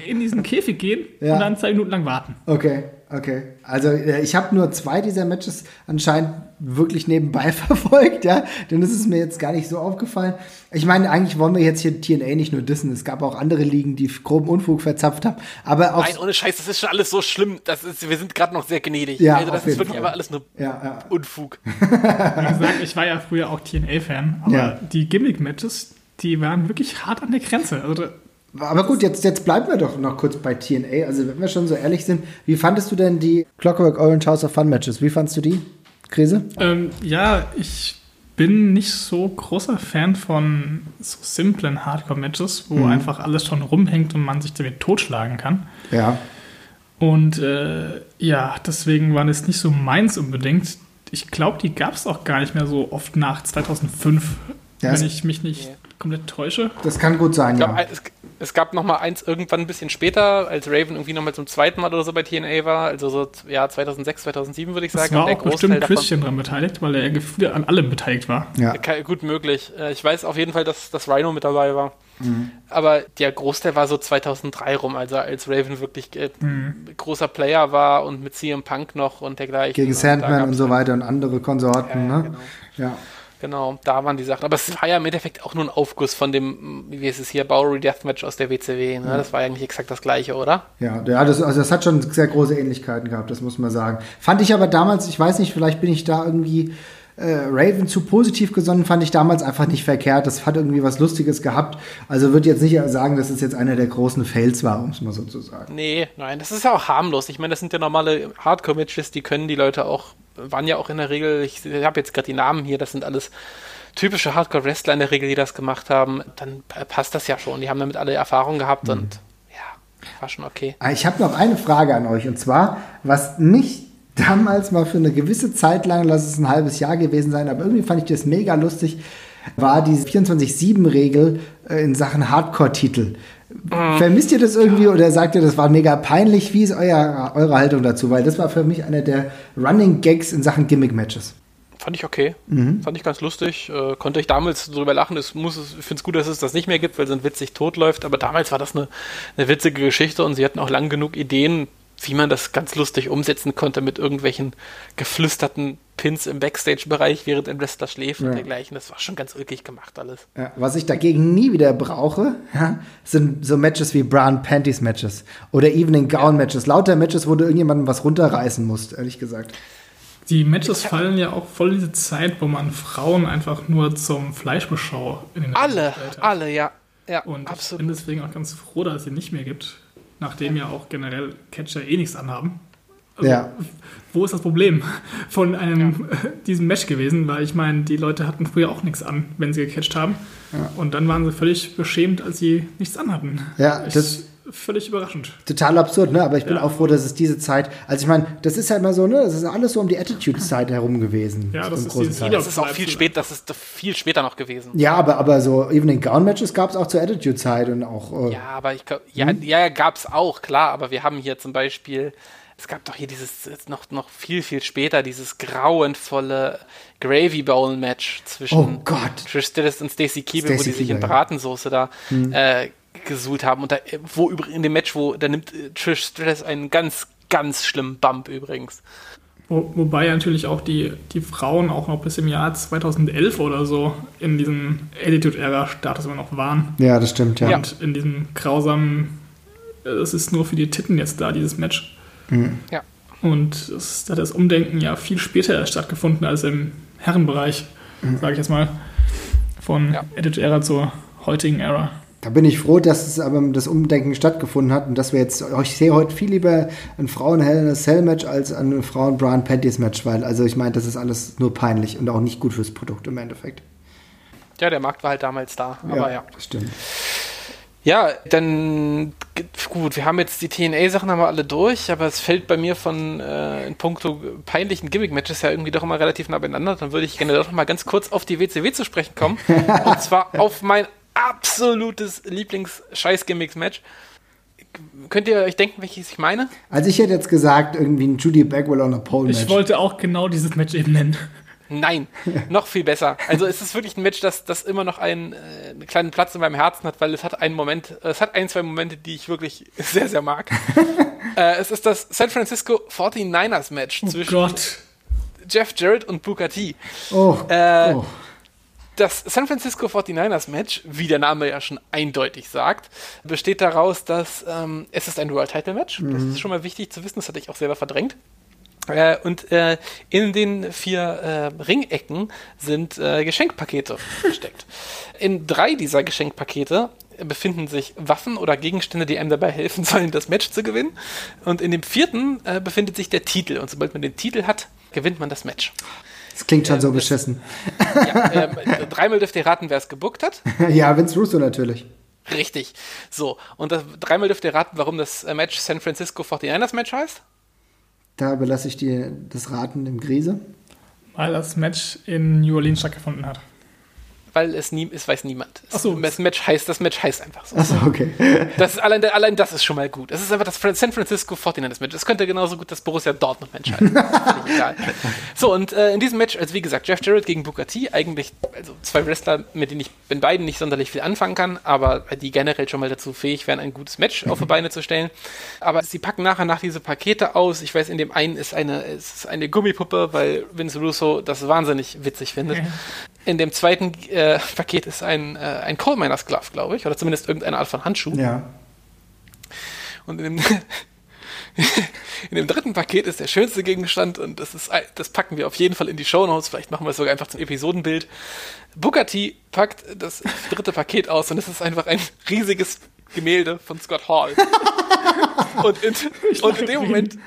Speaker 2: in diesen Käfig gehen
Speaker 1: Ja.
Speaker 2: und dann zwei Minuten lang warten.
Speaker 1: Okay, okay. Also äh, ich habe nur zwei dieser Matches anscheinend wirklich nebenbei (laughs) verfolgt, ja. Denn das ist mir jetzt gar nicht so aufgefallen. Ich meine, eigentlich wollen wir jetzt hier TNA nicht nur dissen. Es gab auch andere Ligen, die groben Unfug verzapft haben. Aber auch
Speaker 3: Nein, ohne Scheiß, das ist schon alles so schlimm. Das ist, wir sind gerade noch sehr gnädig.
Speaker 1: Ja,
Speaker 3: also das ist wirklich
Speaker 1: Fall.
Speaker 3: aber alles nur
Speaker 1: ja, ja.
Speaker 3: Unfug. (laughs)
Speaker 2: Wie gesagt, ich war ja früher auch TNA-Fan, aber
Speaker 1: Ja.
Speaker 2: die Gimmick-Matches, die waren wirklich hart an der Grenze. Also,
Speaker 1: Aber gut, jetzt, jetzt bleiben wir doch noch kurz bei TNA. Also, wenn wir schon so ehrlich sind, wie fandest du denn die Clockwork Orange House of Fun Matches? Wie fandest du die, Krise?
Speaker 2: ähm, ja, ich bin nicht so großer Fan von so simplen Hardcore-Matches, wo einfach alles schon rumhängt und man sich damit totschlagen kann.
Speaker 1: Ja.
Speaker 2: Und äh, ja, deswegen war das nicht so meins unbedingt. Ich glaube, die gab es auch gar nicht mehr so oft nach 2005,
Speaker 1: Ja, es-
Speaker 2: wenn ich mich nicht
Speaker 3: Nee.
Speaker 2: komplett täusche.
Speaker 1: Das kann gut sein,
Speaker 3: Ich glaub,
Speaker 1: ja.
Speaker 3: es, es gab noch mal eins irgendwann ein bisschen später, als Raven irgendwie noch mal zum zweiten Mal oder so bei TNA war. Also so ja, 2006, 2007 würde ich
Speaker 2: Es
Speaker 3: sagen.
Speaker 2: war
Speaker 3: Und der
Speaker 2: auch bestimmt
Speaker 3: Großteil davon-
Speaker 2: Christian dran beteiligt, weil er gefühlt an allem beteiligt war.
Speaker 1: ja.
Speaker 3: Gut möglich. Äh, Ich weiß auf jeden Fall, dass das Rhino mit dabei war.
Speaker 1: Mhm.
Speaker 3: Aber der Großteil war so 2003 rum, also als Raven wirklich äh,
Speaker 1: Mhm.
Speaker 3: großer Player war und mit CM Punk noch und dergleichen.
Speaker 1: Gegen
Speaker 3: Und
Speaker 1: Sandman
Speaker 3: gab's
Speaker 1: und so weiter und andere Konsorten,
Speaker 3: Ja,
Speaker 1: ne?
Speaker 3: genau.
Speaker 1: Ja.
Speaker 3: Genau, da waren die Sachen. Aber es war ja im Endeffekt auch nur ein Aufguss von dem, wie ist es hier, Bowery Deathmatch aus der WCW. Ne? Das war ja eigentlich exakt das gleiche, oder?
Speaker 1: Ja, ja das, also das hat schon sehr große Ähnlichkeiten gehabt, das muss man sagen. Fand ich aber damals, ich weiß nicht, vielleicht bin ich da irgendwie Raven zu positiv gesonnen, fand ich damals einfach nicht verkehrt. Das hat irgendwie was Lustiges gehabt. Also würde jetzt nicht sagen, dass es jetzt einer der großen Fails war, um es mal so zu sagen.
Speaker 3: Nee, nein, das ist ja auch harmlos. Ich meine, das sind ja normale Hardcore-Matches, die können die Leute auch, waren ja auch in der Regel, ich, ich habe jetzt gerade die Namen hier, das sind alles typische Hardcore-Wrestler in der Regel, die das gemacht haben. Dann äh, passt das ja schon. Die haben damit alle Erfahrung gehabt und ja, war schon okay.
Speaker 1: Ah, Ich habe noch eine Frage an euch und zwar, was mich damals mal für eine gewisse Zeit lang, lass es ein halbes Jahr gewesen sein, aber irgendwie fand ich das mega lustig, war diese 24-7-Regel äh, in Sachen Hardcore-Titel. Vermisst ihr das irgendwie oder sagt ihr, das war mega peinlich? Wie ist euer, eure Haltung dazu? Weil das war für mich einer der Running Gags in Sachen Gimmick-Matches.
Speaker 3: Fand ich okay. Fand ich ganz lustig. Äh, konnte ich damals drüber lachen. Es muss, ich finde es gut, dass es das nicht mehr gibt, weil es dann witzig totläuft. Aber damals war das eine, eine witzige Geschichte und sie hatten auch lang genug Ideen, wie man das ganz lustig umsetzen konnte mit irgendwelchen geflüsterten Pins im Backstage-Bereich, während ein Wrestler schläft
Speaker 1: Ja.
Speaker 3: und dergleichen. Das war schon ganz ulkig gemacht alles.
Speaker 1: Ja, was ich dagegen nie wieder brauche, (laughs) ja, sind so Matches wie Brown Panties Matches oder Evening Gown Matches. Lauter Matches, wo du irgendjemandem was runterreißen musst, ehrlich gesagt.
Speaker 2: Die Matches fallen ja auch voll in diese Zeit, wo man Frauen einfach nur zum Fleischbeschau in den
Speaker 3: Alle, alle, ja. Ja,
Speaker 2: Und ich
Speaker 3: absolut.
Speaker 2: bin deswegen auch ganz froh, dass es sie nicht mehr gibt, nachdem ja auch generell Catcher eh nichts anhaben. Also,
Speaker 1: Ja.
Speaker 2: Wo ist das Problem von einem (laughs) diesem Match gewesen? Weil ich meine, die Leute hatten früher auch nichts an, wenn sie gecatcht haben. Und dann waren sie völlig beschämt, als sie nichts anhatten.
Speaker 1: Ja,
Speaker 2: ich,
Speaker 1: das-
Speaker 2: völlig überraschend.
Speaker 1: Total absurd, ne? Aber ich bin
Speaker 2: Ja.
Speaker 1: auch froh, dass es diese Zeit. Also ich meine, das ist ja immer so, ne? Das ist alles so um die Attitude-Zeit herum gewesen.
Speaker 2: Ja, das ist dieses
Speaker 3: Das ist auch viel spät, das ist viel später noch gewesen.
Speaker 1: Ja, aber, aber so Evening Gown Matches gab es auch zur Attitude-Zeit und auch. Äh,
Speaker 3: Ja, aber ich glaube, ja, ja, gab's auch, klar, aber wir haben hier zum Beispiel, es gab doch hier dieses, noch, noch viel, viel später, dieses grauenvolle Gravy Bowl Match zwischen
Speaker 1: Oh Gott.
Speaker 3: Trish Stratus und Stacey Keebler, wo die sich in. Bratensoße da äh, gesuhlt haben. Und da, wo über, in dem Match, wo, da nimmt äh, Trish Stratus einen ganz, ganz schlimmen Bump übrigens.
Speaker 2: Wo, wobei natürlich auch die, die Frauen auch noch bis im Jahr 2011 oder so in diesem Attitude-Era-Status immer noch waren.
Speaker 1: ja, das stimmt, ja.
Speaker 2: Und in diesem grausamen, äh, es ist nur für die Titten jetzt da, dieses Match.
Speaker 3: Ja.
Speaker 2: Und es hat das Umdenken ja viel später stattgefunden als im Herrenbereich, sage ich jetzt mal. Von
Speaker 3: Ja.
Speaker 2: Attitude-Era zur heutigen Ära.
Speaker 1: Da bin ich froh, dass es aber das Umdenken stattgefunden hat und dass wir jetzt, ich sehe heute viel lieber ein Frauen Hell Cell Match als ein Frauen Brown Panties Match, weil, also ich meine, das ist alles nur peinlich und auch nicht gut fürs Produkt im Endeffekt.
Speaker 3: Ja, der Markt war halt damals da. Aber ja.
Speaker 1: das stimmt.
Speaker 3: Ja, dann gut, wir haben jetzt die TNA-Sachen haben wir alle durch, aber es fällt bei mir von äh, in puncto peinlichen Gimmick-Matches ja irgendwie doch immer relativ nah beieinander. Dann würde ich gerne doch mal ganz kurz auf die WCW zu sprechen kommen. (laughs) und zwar auf mein absolutes Lieblings-Scheiß-Gimmicks-Match. Könnt ihr euch denken, welches ich meine?
Speaker 1: Also ich hätte jetzt gesagt, irgendwie ein Judy Bagwell on a Pole Match.
Speaker 2: Ich wollte auch genau dieses Match eben nennen.
Speaker 3: Nein, (laughs) noch viel besser. Also es ist wirklich ein Match, das, das immer noch einen, äh, einen kleinen Platz in meinem Herzen hat, weil es hat einen Moment, es hat ein, zwei Momente, die ich wirklich (laughs) sehr, sehr mag. (laughs) äh, es ist das San Francisco 49ers Match
Speaker 2: Oh
Speaker 3: zwischen
Speaker 2: Gott.
Speaker 3: Jeff Jarrett und Booker T.
Speaker 1: oh,
Speaker 3: Äh,
Speaker 1: oh.
Speaker 3: Das San Francisco 49ers Match, wie der Name ja schon eindeutig sagt, besteht daraus, dass ähm, es ist ein World Title Match. Das ist schon mal wichtig zu wissen, das hatte ich auch selber verdrängt. Äh, und äh, in den vier äh, Ringecken sind äh, Geschenkpakete (laughs) versteckt. In drei dieser Geschenkpakete befinden sich Waffen oder Gegenstände, die einem dabei helfen sollen, das Match zu gewinnen. Und in dem vierten äh, befindet sich der Titel. Und sobald man den Titel hat, gewinnt man das Match.
Speaker 1: Das klingt schon
Speaker 3: ähm,
Speaker 1: so
Speaker 3: das-
Speaker 1: beschissen.
Speaker 3: Ja, (laughs) ähm, dreimal dürft ihr raten, wer es gebuckt hat.
Speaker 1: ja, Vince Russo natürlich.
Speaker 3: Richtig. So, und das, dreimal dürft ihr raten, warum das äh, Match San Francisco 49ers Match heißt.
Speaker 1: Da belasse ich dir das Raten im Grise.
Speaker 2: Weil das Match in New Orleans stattgefunden hat.
Speaker 3: Weil es nie, es weiß niemand. Es,
Speaker 2: so.
Speaker 3: Das Match heißt, das Match heißt einfach so.
Speaker 1: Achso, okay. (laughs)
Speaker 3: Das ist allein, allein das ist schon mal gut. Es ist einfach das San Francisco 49ers Match. Es könnte genauso gut das Borussia Dortmund Match heißen. (laughs) Egal. So, und äh, in diesem Match, also wie gesagt, Jeff Jarrett gegen Booker T, eigentlich, also zwei Wrestler, mit denen ich in beiden nicht sonderlich viel anfangen kann, aber die generell schon mal dazu fähig wären, ein gutes Match auf die Beine zu stellen. Aber sie packen nachher nach diese Pakete aus. Ich weiß, in dem einen ist eine, ist eine Gummipuppe, weil Vince Russo das wahnsinnig witzig findet. In dem zweiten äh, Paket ist ein, äh, ein Coal Miners Glove, glaube ich, oder zumindest irgendeine Art von Handschuh.
Speaker 1: Ja.
Speaker 3: Und in dem, (laughs) in dem dritten Paket ist der schönste Gegenstand und das, ist, das packen wir auf jeden Fall in die Shownotes. Vielleicht machen wir es sogar einfach zum Episodenbild. Booker T packt das dritte Paket aus und es ist einfach ein riesiges Gemälde von Scott Hall. (laughs) und in, und in dem Moment,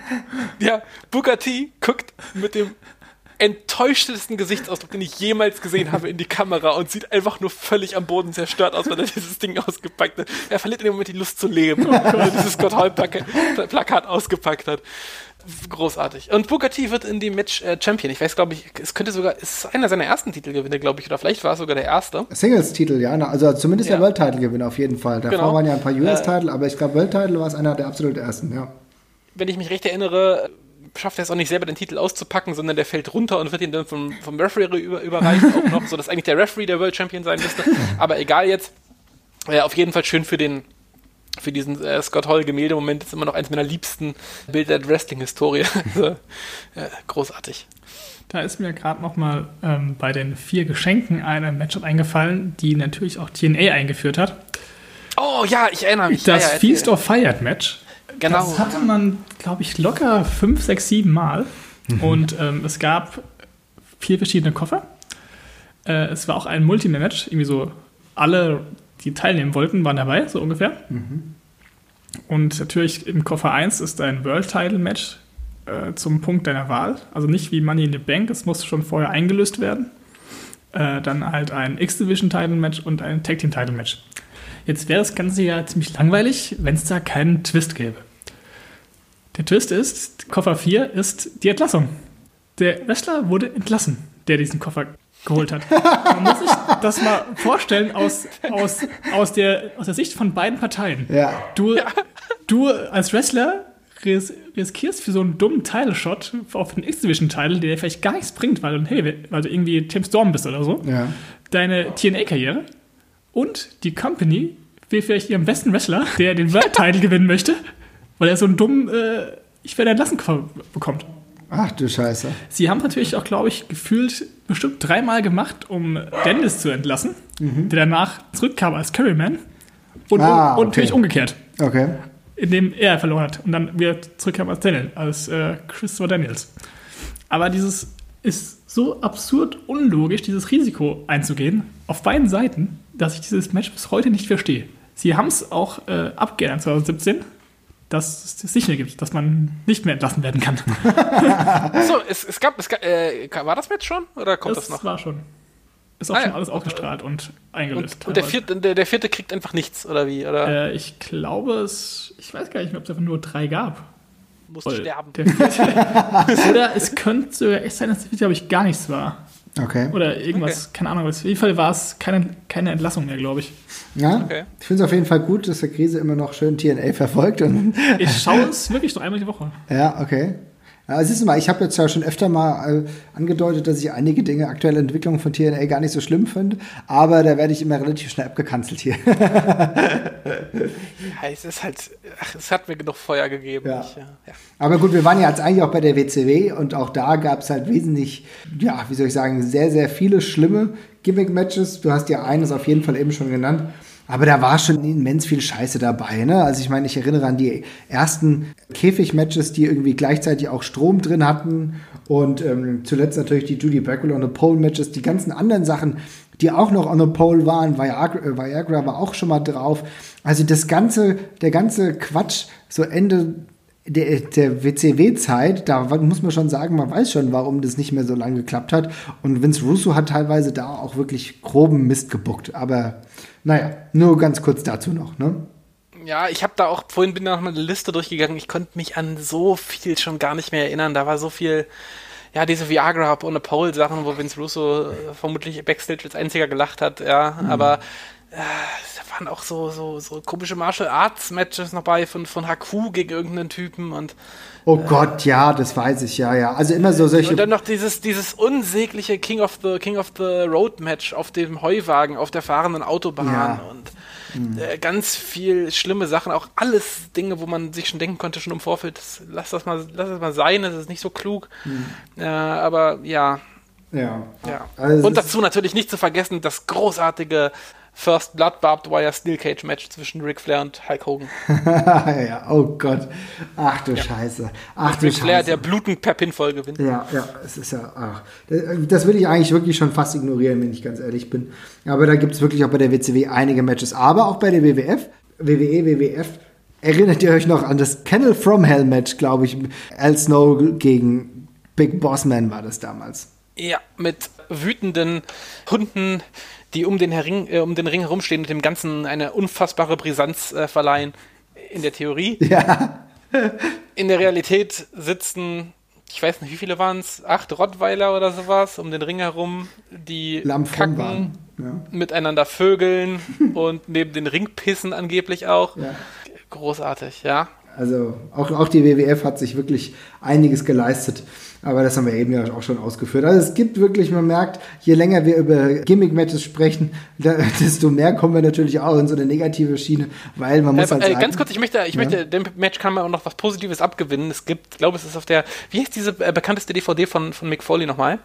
Speaker 3: ja, Booker T guckt mit dem enttäuschtesten Gesichtsausdruck, den ich jemals gesehen habe, in die Kamera und sieht einfach nur völlig am Boden zerstört aus, weil er dieses Ding ausgepackt hat. Er verliert in dem Moment die Lust zu leben, (laughs) weil er dieses Scott Hall Plaka- Plakat ausgepackt hat. Großartig. Und Booker T wird in dem Match äh, Champion. Ich weiß, glaube ich, es könnte sogar, es ist einer seiner ersten Titelgewinne, glaube ich, oder vielleicht war es sogar der erste.
Speaker 1: Singles-Titel, ja. Also zumindest
Speaker 3: Ja.
Speaker 1: der Welttitel-Gewinn auf jeden Fall. Davor
Speaker 3: Genau.
Speaker 1: waren ja ein paar
Speaker 3: Äh,
Speaker 1: US-Titel, aber ich glaube, Welttitel war es einer der absolut ersten, ja.
Speaker 3: wenn ich mich recht erinnere, schafft er es auch nicht selber den Titel auszupacken, sondern der fällt runter und wird ihm dann vom, vom Referee über, überreicht auch noch, sodass eigentlich der Referee der World Champion sein müsste. Aber egal jetzt. Äh, auf jeden Fall schön für den für diesen äh, Scott Hall Gemälde-Moment ist immer noch eins meiner liebsten Bilder der Wrestling-Historie. (laughs) also, äh, großartig.
Speaker 2: Da ist mir gerade noch mal ähm, bei den vier Geschenken eine Matchup eingefallen, die natürlich auch TNA eingeführt hat.
Speaker 3: Oh ja, ich erinnere mich.
Speaker 2: Das
Speaker 3: ja, ja,
Speaker 2: Feast of Fired Match.
Speaker 3: Genau.
Speaker 2: Das hatte man, glaube ich, locker fünf, sechs, sieben Mal.
Speaker 3: Mhm.
Speaker 2: Und ähm, es gab vier verschiedene Koffer. Äh, es war auch ein Multiman-Match. Irgendwie so alle, die teilnehmen wollten, waren dabei, so ungefähr.
Speaker 3: Mhm.
Speaker 2: Und natürlich im Koffer 1 ist ein World-Title-Match äh, zum Punkt deiner Wahl. Also nicht wie Money in the Bank, es musste schon vorher eingelöst werden. Äh, dann halt ein X-Division-Title-Match und ein Tag-Team-Title-Match. Jetzt wäre das Ganze ja ziemlich langweilig, wenn es da keinen Twist gäbe. Der Twist ist, Koffer 4 ist die Entlassung. Der Wrestler wurde entlassen, der diesen Koffer geholt hat. Man muss sich das mal vorstellen aus, aus, aus, der, aus der Sicht von beiden Parteien.
Speaker 1: Ja.
Speaker 2: Du, du als Wrestler ris riskierst für so einen dummen Title-Shot auf den X-Division-Title, der dir vielleicht gar nichts bringt, weil du, hey, weil du irgendwie Tim Storm bist oder so,
Speaker 1: Ja.
Speaker 2: deine TNA-Karriere und die Company will vielleicht ihren besten Wrestler, der den World-Title gewinnen möchte, weil er so einen dummen äh, Ich werde entlassen bekommt.
Speaker 1: Ach du Scheiße.
Speaker 2: Sie haben natürlich auch, glaube ich, gefühlt bestimmt dreimal gemacht, um Dennis zu entlassen, der danach zurückkam als Curryman. Und,
Speaker 1: Ah,
Speaker 2: und natürlich
Speaker 1: okay.
Speaker 2: umgekehrt,
Speaker 1: Okay.
Speaker 2: indem er verloren hat und dann wieder zurückkam als Daniel, als äh, Christopher Daniels. Aber dieses ist so absurd unlogisch, dieses Risiko einzugehen, auf beiden Seiten, dass ich dieses Match bis heute nicht verstehe. Sie haben es auch äh, abgeändert 2017, dass es das nicht mehr gibt, dass man nicht mehr entlassen werden kann. (laughs)
Speaker 3: So, es, es gab, es gab äh, war das Match schon oder kommt das, noch?
Speaker 2: war schon. ist auch ah, schon alles ausgestrahlt und eingelöst.
Speaker 3: Und, und der, vierte, der, der, vierte kriegt einfach nichts, oder wie? Oder?
Speaker 2: Äh, ich glaube es, ich weiß gar nicht mehr, ob es einfach nur drei gab.
Speaker 3: Musste sterben. (laughs)
Speaker 2: oder es könnte sogar echt sein, dass der vierte, glaube ich, gar nichts war.
Speaker 1: Okay.
Speaker 2: Oder irgendwas, okay. keine Ahnung. Auf jeden Fall war es keine, keine Entlassung mehr, glaube ich.
Speaker 1: Ja, okay. ich finde es auf jeden Fall gut, dass der Krise immer noch schön TNA verfolgt. Und
Speaker 2: ich schaue es wirklich nur einmal die Woche.
Speaker 1: Ja, okay. Ja, siehst du mal, ich habe jetzt ja schon öfter mal äh, angedeutet, dass ich einige Dinge, aktuelle Entwicklungen von TNA gar nicht so schlimm finde, aber da werde ich immer relativ schnell abgekanzelt hier. (laughs)
Speaker 3: ja, es ist halt, ach, es hat mir genug Feuer gegeben.
Speaker 1: Ja. Ich, ja. Aber gut, wir waren ja jetzt eigentlich auch bei der WCW und auch da gab es halt wesentlich, ja, wie soll ich sagen, sehr, sehr viele schlimme Gimmick-Matches. Du hast ja eines auf jeden Fall eben schon genannt. Aber da war schon immens viel Scheiße dabei. Ne? Also ich meine, ich erinnere an die ersten Käfig-Matches, die irgendwie gleichzeitig auch Strom drin hatten. Und ähm, zuletzt natürlich die Judy Bagwell on the Pole-Matches, die ganzen anderen Sachen, die auch noch on the Pole waren. Viagra, äh, Viagra war auch schon mal drauf. Also das ganze, der ganze Quatsch, so Ende der, der WCW-Zeit, da muss man schon sagen, man weiß schon, warum das nicht mehr so lange geklappt hat. Und Vince Russo hat teilweise da auch wirklich groben Mist gebuckt. Aber naja, nur ganz kurz dazu noch, ne?
Speaker 3: Ja, ich habe da auch, vorhin bin da noch mal eine Liste durchgegangen, ich konnte mich an so viel schon gar nicht mehr erinnern. Da war so viel, ja, diese Viagra ohne Pole Sachen, wo Vince Russo äh, vermutlich Backstage als einziger gelacht hat, ja, mhm. aber da waren auch so, so, so komische Martial Arts Matches noch bei von, von Haku gegen irgendeinen Typen und
Speaker 1: Oh Gott, ja, das weiß ich, ja, ja. Also immer so solche.
Speaker 3: Und dann noch dieses, dieses unsägliche King of the King of the Road Match auf dem Heuwagen, auf der fahrenden Autobahn ja. und mhm. äh, ganz viel schlimme Sachen, auch alles Dinge, wo man sich schon denken konnte, schon im Vorfeld, das, lass das mal, lass das mal sein, das ist nicht so klug. Mhm. Äh, aber ja.
Speaker 1: Ja.
Speaker 3: ja. Also und dazu natürlich nicht zu vergessen, das großartige First Blood Barbed Wire Steel Cage Match zwischen Ric Flair und Hulk Hogan. (laughs)
Speaker 1: ja, oh Gott. Ach du ja. Scheiße. Ach
Speaker 3: du Ric Scheiße. Flair, der blutend per Pinfall gewinnt.
Speaker 1: Ja, ja, es ist ja, ach. Das will ich eigentlich wirklich schon fast ignorieren, wenn ich ganz ehrlich bin. Aber da gibt es wirklich auch bei der WCW einige Matches. Aber auch bei der WWF, WWE, WWF, erinnert ihr euch noch an das Kennel from Hell Match, glaube ich. Al Snow gegen Big Boss Man war das damals.
Speaker 3: Ja, mit wütenden Hunden die um den, Ring, äh, um den Ring herumstehen und dem Ganzen eine unfassbare Brisanz äh, verleihen. In der Theorie. (laughs)
Speaker 1: Ja.
Speaker 3: In der Realität sitzen, ich weiß nicht, wie viele waren es, acht Rottweiler oder sowas um den Ring herum, die kacken, ja. miteinander vögeln (laughs) und neben den Ring pissen angeblich auch. Ja. Großartig, ja.
Speaker 1: Also auch, auch die WWF hat sich wirklich einiges geleistet. Aber das haben wir eben ja auch schon ausgeführt. Also es gibt wirklich, man merkt, je länger wir über Gimmick-Matches sprechen, (laughs) desto mehr kommen wir natürlich auch in so eine negative Schiene, weil man muss äh, halt sagen,
Speaker 3: Ganz kurz, ich möchte, ich ja? möchte, dem Match kann man auch noch was Positives abgewinnen. Es gibt, ich glaube, es ist auf der, wie heißt diese äh, bekannteste DVD von, von Mick Foley nochmal?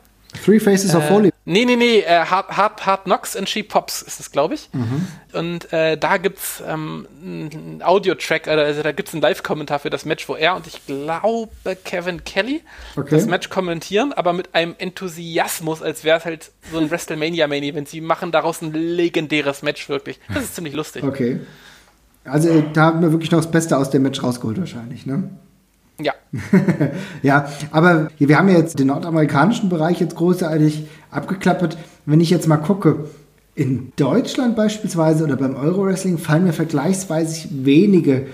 Speaker 1: Three Faces äh, of Foley.
Speaker 3: Nee, nee, nee, äh, Hard, Hard, Hard Knocks and She Pops ist es, glaube ich.
Speaker 1: Mhm.
Speaker 3: Und äh, da gibt's ähm, einen Audio-Track, also da gibt's einen Live-Kommentar für das Match, wo er und ich glaube Kevin Kelly okay. das Match kommentieren, aber mit einem Enthusiasmus, als wäre es halt so ein WrestleMania-Main-Event. Sie machen daraus ein legendäres Match wirklich. Das ist ziemlich lustig.
Speaker 1: Okay. Also da haben wir wirklich noch das Beste aus dem Match rausgeholt wahrscheinlich, ne?
Speaker 3: Ja. (laughs)
Speaker 1: ja, aber wir haben ja jetzt den nordamerikanischen Bereich jetzt großartig abgeklappert. Wenn ich jetzt mal gucke, in Deutschland beispielsweise oder beim Euro-Wrestling fallen mir vergleichsweise wenige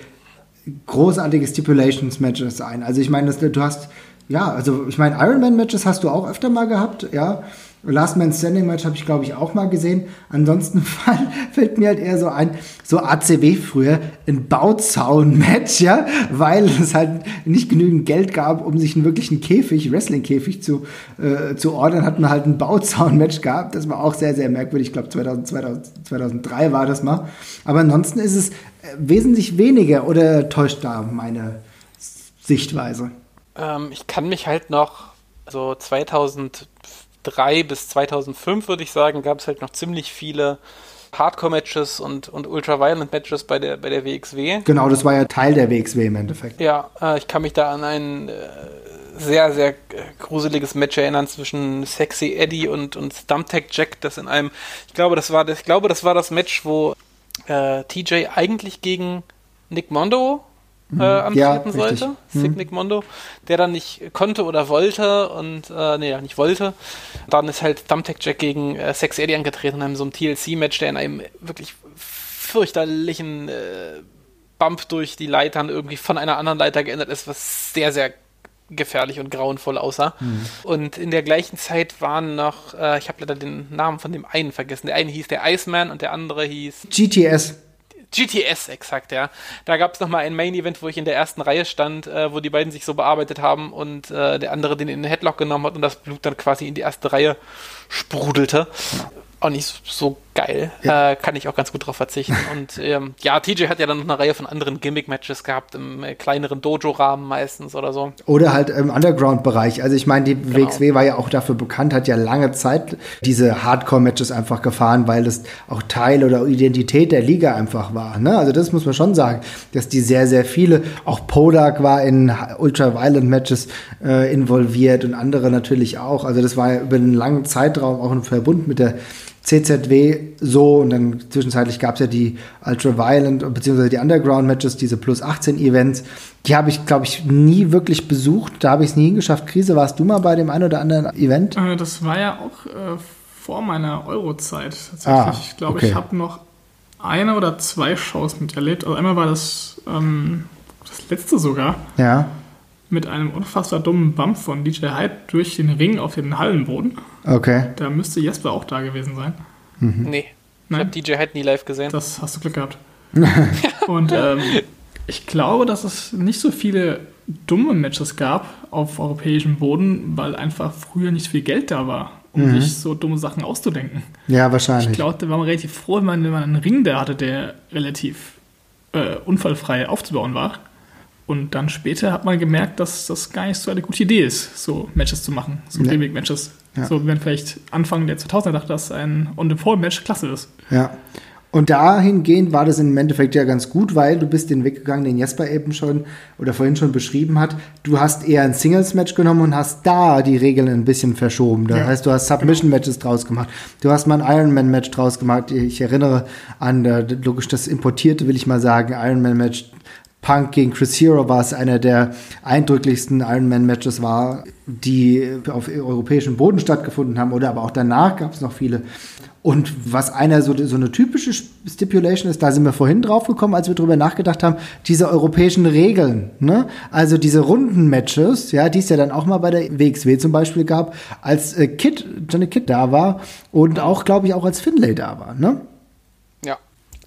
Speaker 1: großartige Stipulations-Matches ein. Also ich meine, du hast, ja, also ich meine, Ironman-Matches hast du auch öfter mal gehabt, ja. Last Man Standing Match habe ich, glaube ich, auch mal gesehen. Ansonsten (laughs) fällt mir halt eher so ein, so ACW früher, ein Bauzaun-Match, ja, weil es halt nicht genügend Geld gab, um sich einen wirklichen Käfig, Wrestling-Käfig zu, äh, zu ordern, hat man halt ein Bauzaun-Match gehabt. Das war auch sehr, sehr merkwürdig. Ich glaube, 2000, 2003 war das mal. Aber ansonsten ist es äh, wesentlich weniger oder täuscht da meine Sichtweise?
Speaker 3: Ähm, ich kann mich halt noch so 2000 2003 bis 2005, würde ich sagen, gab es halt noch ziemlich viele Hardcore-Matches und, und Ultra-Violent-Matches bei der, bei der WXW.
Speaker 1: Genau, das war ja Teil der WXW im Endeffekt.
Speaker 3: Ja, äh, ich kann mich da an ein äh, sehr, sehr gruseliges Match erinnern zwischen Sexy Eddie und, und Stumptech Jack, das in einem, ich glaube, das war, ich glaube, das war das Match, wo äh, TJ eigentlich gegen Nick Mondo äh, antreten ja, sollte, mhm. Signic Mondo, der dann nicht konnte oder wollte und, äh, nee, nicht wollte. Dann ist halt Thumbtack Jack gegen äh, Sex Eddie angetreten in einem so einem TLC-Match, der in einem wirklich fürchterlichen äh, Bump durch die Leitern irgendwie von einer anderen Leiter geändert ist, was sehr, sehr gefährlich und grauenvoll aussah. Mhm. Und in der gleichen Zeit waren noch, äh, ich habe leider den Namen von dem einen vergessen. Der eine hieß der Iceman und der andere hieß
Speaker 1: GTS.
Speaker 3: GTS, exakt, ja. Da gab es nochmal ein Main-Event, wo ich in der ersten Reihe stand, äh, wo die beiden sich so bearbeitet haben und äh, der andere den in den Headlock genommen hat und das Blut dann quasi in die erste Reihe sprudelte. Auch nicht so geil. Ja. Äh, kann ich auch ganz gut drauf verzichten. (laughs) Und ähm, ja, TJ hat ja dann noch eine Reihe von anderen Gimmick-Matches gehabt, im äh, kleineren Dojo-Rahmen meistens oder so.
Speaker 1: Oder halt im Underground-Bereich. Also ich meine, die genau. WXW war ja auch dafür bekannt, hat ja lange Zeit diese Hardcore-Matches einfach gefahren, weil es auch Teil oder Identität der Liga einfach war. Ne? Also das muss man schon sagen, dass die sehr, sehr viele, auch Podak war in Ultra-Violent-Matches äh, involviert und andere natürlich auch. Also das war ja über einen langen Zeitraum auch ein Verbund mit der CZW so und dann zwischenzeitlich gab es ja die Ultra Violent bzw. die Underground Matches, diese plus 18 Events. Die habe ich, glaube ich, nie wirklich besucht. Da habe ich es nie hingeschafft. Krise, warst du mal bei dem einen oder anderen Event?
Speaker 2: Äh, das war ja auch äh, vor meiner Euro-Zeit tatsächlich. Ah, ich glaube, okay. ich habe noch eine oder zwei Shows miterlebt. Also einmal war das ähm, das letzte sogar.
Speaker 1: Ja
Speaker 2: mit einem unfassbar dummen Bump von DJ Hyde durch den Ring auf den Hallenboden.
Speaker 1: Okay.
Speaker 2: Da müsste Jesper auch da gewesen sein.
Speaker 3: Mhm. Nee. Ich habe DJ Hyde nie live gesehen.
Speaker 2: Das hast du Glück gehabt. (laughs) Und ähm, ich glaube, dass es nicht so viele dumme Matches gab auf europäischem Boden, weil einfach früher nicht viel Geld da war, um mhm. sich so dumme Sachen auszudenken.
Speaker 1: Ja, wahrscheinlich.
Speaker 2: Ich glaube, da war man relativ froh, wenn man, wenn man einen Ring da hatte, der relativ äh, unfallfrei aufzubauen war. Und dann später hat man gemerkt, dass das gar nicht so eine gute Idee ist, so Matches zu machen, so ja. Gimmick-Matches. Ja. So, wenn vielleicht Anfang der 2000er dachte, dass ein On-the-Fall-Match klasse ist.
Speaker 1: Ja. Und dahingehend war das im Endeffekt ja ganz gut, weil du bist den Weg gegangen, den Jesper eben schon oder vorhin schon beschrieben hat. Du hast eher ein Singles-Match genommen und hast da die Regeln ein bisschen verschoben. Das ja. heißt, du hast Submission-Matches draus gemacht. Du hast mal ein Ironman-Match draus gemacht. Ich erinnere an, äh, logisch, das importierte, will ich mal sagen, Ironman-Match Punk gegen Chris Hero war es einer der eindrücklichsten Ironman-Matches war, die auf europäischem Boden stattgefunden haben. Oder aber auch danach gab es noch viele. Und was einer so, so eine typische Stipulation ist, da sind wir vorhin drauf gekommen, als wir drüber nachgedacht haben, diese europäischen Regeln, ne? Also diese Runden-Matches, ja, die es ja dann auch mal bei der WXW zum Beispiel gab, als äh, Kid, Johnny Kid da war und auch, glaube ich, auch als Finlay da war, ne?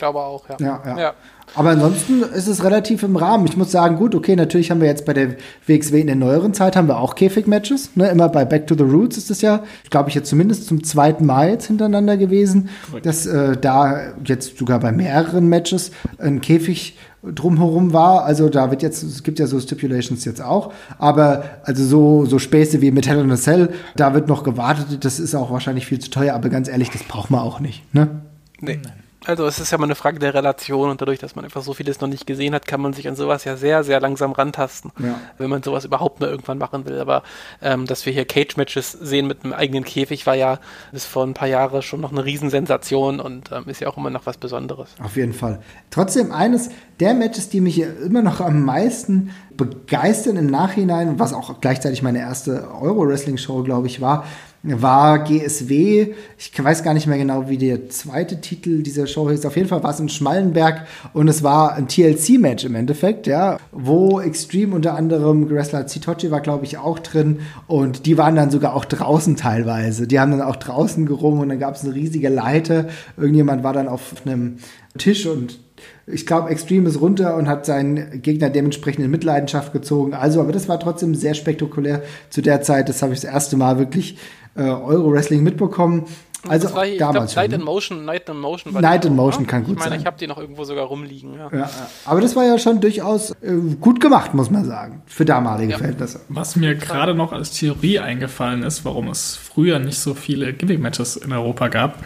Speaker 3: Glaube auch, ja.
Speaker 1: ja, ja. ja. Aber ansonsten ist es relativ im Rahmen. Ich muss sagen, gut, okay, natürlich haben wir jetzt bei der WXW in der neueren Zeit haben wir auch Käfig-Matches. Ne? Immer bei Back to the Roots ist es ja, glaube ich, jetzt zumindest zum zweiten Mal jetzt hintereinander gewesen, dass äh, da jetzt sogar bei mehreren Matches ein Käfig drumherum war. Also da wird jetzt, es gibt ja so Stipulations jetzt auch, aber also so, so Späße wie mit Hell in a Cell, da wird noch gewartet, das ist auch wahrscheinlich viel zu teuer, aber ganz ehrlich, das braucht man auch nicht. Ne?
Speaker 3: Nee. Also es ist ja mal eine Frage der Relation und dadurch, dass man einfach so vieles noch nicht gesehen hat, kann man sich an sowas ja sehr, sehr langsam rantasten, ja. wenn man sowas überhaupt nur irgendwann machen will. Aber ähm, dass wir hier Cage-Matches sehen mit einem eigenen Käfig, war ja bis vor ein paar Jahren schon noch eine Riesensensation und ähm, ist ja auch immer noch was Besonderes.
Speaker 1: Auf jeden Fall. Trotzdem eines der Matches, die mich immer noch am meisten begeistern im Nachhinein, was auch gleichzeitig meine erste Euro-Wrestling-Show, glaube ich, war, war GSW, ich weiß gar nicht mehr genau, wie der zweite Titel dieser Show ist. Auf jeden Fall war es in Schmallenberg und es war ein TLC-Match im Endeffekt, ja, wo Extreme unter anderem Wrestler Zitochi war, glaube ich, auch drin und die waren dann sogar auch draußen teilweise. Die haben dann auch draußen gerungen und dann gab es eine riesige Leiter. Irgendjemand war dann auf einem Tisch und ich glaube, Extreme ist runter und hat seinen Gegner dementsprechend in Mitleidenschaft gezogen. Also, aber das war trotzdem sehr spektakulär zu der Zeit. Das habe ich das erste Mal wirklich äh, Euro-Wrestling mitbekommen. Also das war hier, damals.
Speaker 3: Ich glaub, Night in Motion, Night in Motion.
Speaker 1: War Night in Motion kann gut
Speaker 3: ich meine,
Speaker 1: sein.
Speaker 3: Ich habe die noch irgendwo sogar rumliegen. Ja.
Speaker 1: Ja, aber das war ja schon durchaus äh, gut gemacht, muss man sagen, für damalige ja. Verhältnisse.
Speaker 2: Was mir gerade noch als Theorie eingefallen ist, warum es früher nicht so viele Gimmick-Matches in Europa gab,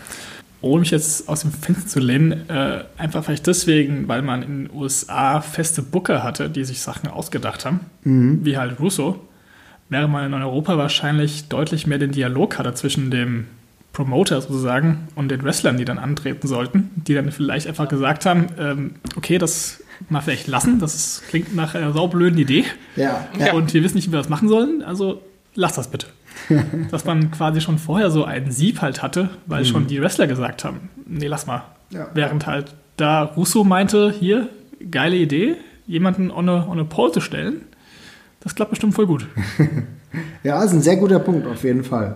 Speaker 2: ohne mich jetzt aus dem Fenster zu lehnen, äh, einfach vielleicht deswegen, weil man in den USA feste Booker hatte, die sich Sachen ausgedacht haben, mhm. wie halt Russo, während man in Europa wahrscheinlich deutlich mehr den Dialog hatte zwischen dem Promoter sozusagen und den Wrestlern, die dann antreten sollten, die dann vielleicht einfach gesagt haben, ähm, okay, das mal vielleicht lassen, das klingt nach einer saublöden Idee.
Speaker 1: Ja.
Speaker 2: Und wir wissen nicht, wie wir das machen sollen, also lass das bitte. (laughs) Dass man quasi schon vorher so einen Sieb halt hatte, weil
Speaker 1: Mhm.
Speaker 2: schon die Wrestler gesagt haben, nee, lass mal.
Speaker 1: Ja.
Speaker 2: Während halt da Russo meinte, hier, geile Idee, jemanden on a, on a pole zu stellen, das klappt bestimmt voll gut. (laughs)
Speaker 1: Ja, ist ein sehr guter Punkt, auf jeden Fall.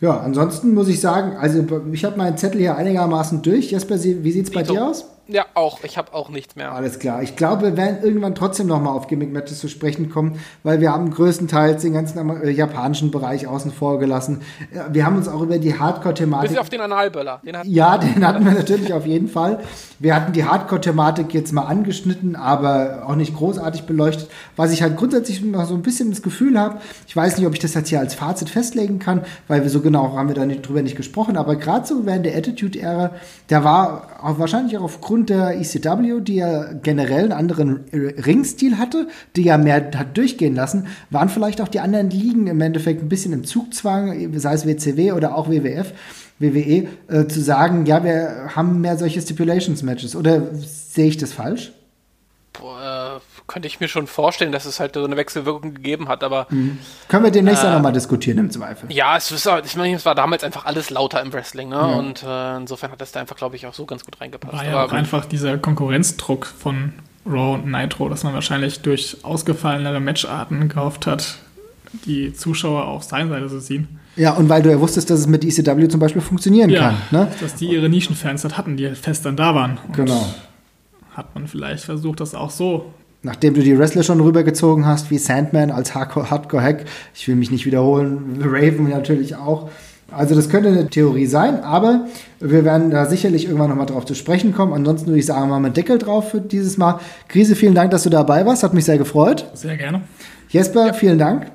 Speaker 1: Ja, ansonsten muss ich sagen, also ich habe meinen Zettel hier einigermaßen durch. Jesper, sie- wie sieht es bei dir aus?
Speaker 3: Ja, auch. Ich habe auch nichts mehr.
Speaker 1: Alles klar. Ich glaube, wir werden irgendwann trotzdem nochmal auf Gimmick-Matches zu sprechen kommen, weil wir haben größtenteils den ganzen äh, japanischen Bereich außen vor gelassen. Wir haben uns auch über die Hardcore-Thematik
Speaker 3: Bis auf den Analböller. Den
Speaker 1: Ja, den hatten wir (laughs) natürlich auf jeden Fall. Wir hatten die Hardcore-Thematik jetzt mal angeschnitten, aber auch nicht großartig beleuchtet. Was ich halt grundsätzlich noch so ein bisschen das Gefühl habe, ich weiß nicht, ob ich das jetzt hier als Fazit festlegen kann, weil wir so genau haben wir da nicht, drüber nicht gesprochen, aber gerade so während der Attitude-Ära, da war auch wahrscheinlich auch aufgrund der ECW, die ja generell einen anderen Ringstil hatte, die ja mehr hat durchgehen lassen, waren vielleicht auch die anderen Ligen im Endeffekt ein bisschen im Zugzwang, sei es WCW oder auch WWF. WWE äh, zu sagen, ja, wir haben mehr solche Stipulations-Matches. Oder sehe ich das falsch?
Speaker 3: Boah, äh, könnte ich mir schon vorstellen, dass es halt so eine Wechselwirkung gegeben hat, aber
Speaker 1: Können wir demnächst auch nochmal diskutieren im Zweifel.
Speaker 3: ja, es, ist, ich meine, es war damals einfach alles lauter im Wrestling, ne? Und äh, insofern hat das da einfach, glaube ich, auch so ganz gut reingepasst.
Speaker 2: War ja
Speaker 3: aber
Speaker 2: auch einfach dieser Konkurrenzdruck von Raw und Nitro, dass man wahrscheinlich durch ausgefallenere Matcharten gehofft hat, die Zuschauer auf seine Seite zu ziehen.
Speaker 1: Ja, und weil du ja wusstest, dass es mit ECW zum Beispiel funktionieren kann. Ne?
Speaker 2: dass die ihre Nischenfans halt hatten, die fest dann da waren. Und
Speaker 1: Genau.
Speaker 2: Hat man vielleicht versucht, das auch so.
Speaker 1: Nachdem du die Wrestler schon rübergezogen hast, wie Sandman als Hardcore- Hardcore-Hack, ich will mich nicht wiederholen, (laughs) Raven natürlich auch. Also das könnte eine Theorie sein, aber wir werden da sicherlich irgendwann nochmal drauf zu sprechen kommen. Ansonsten würde ich sagen, machen wir einen Deckel drauf für dieses Mal. Krise, vielen Dank, dass du dabei warst, hat mich sehr gefreut.
Speaker 2: Sehr gerne.
Speaker 1: Jesper, vielen Dank.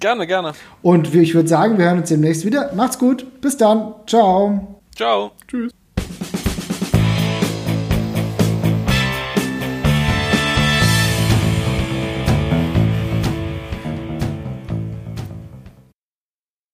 Speaker 3: gerne, gerne.
Speaker 1: Und ich würde sagen, wir hören uns demnächst wieder. Macht's gut. Bis dann. Ciao.
Speaker 3: Ciao.
Speaker 2: Tschüss.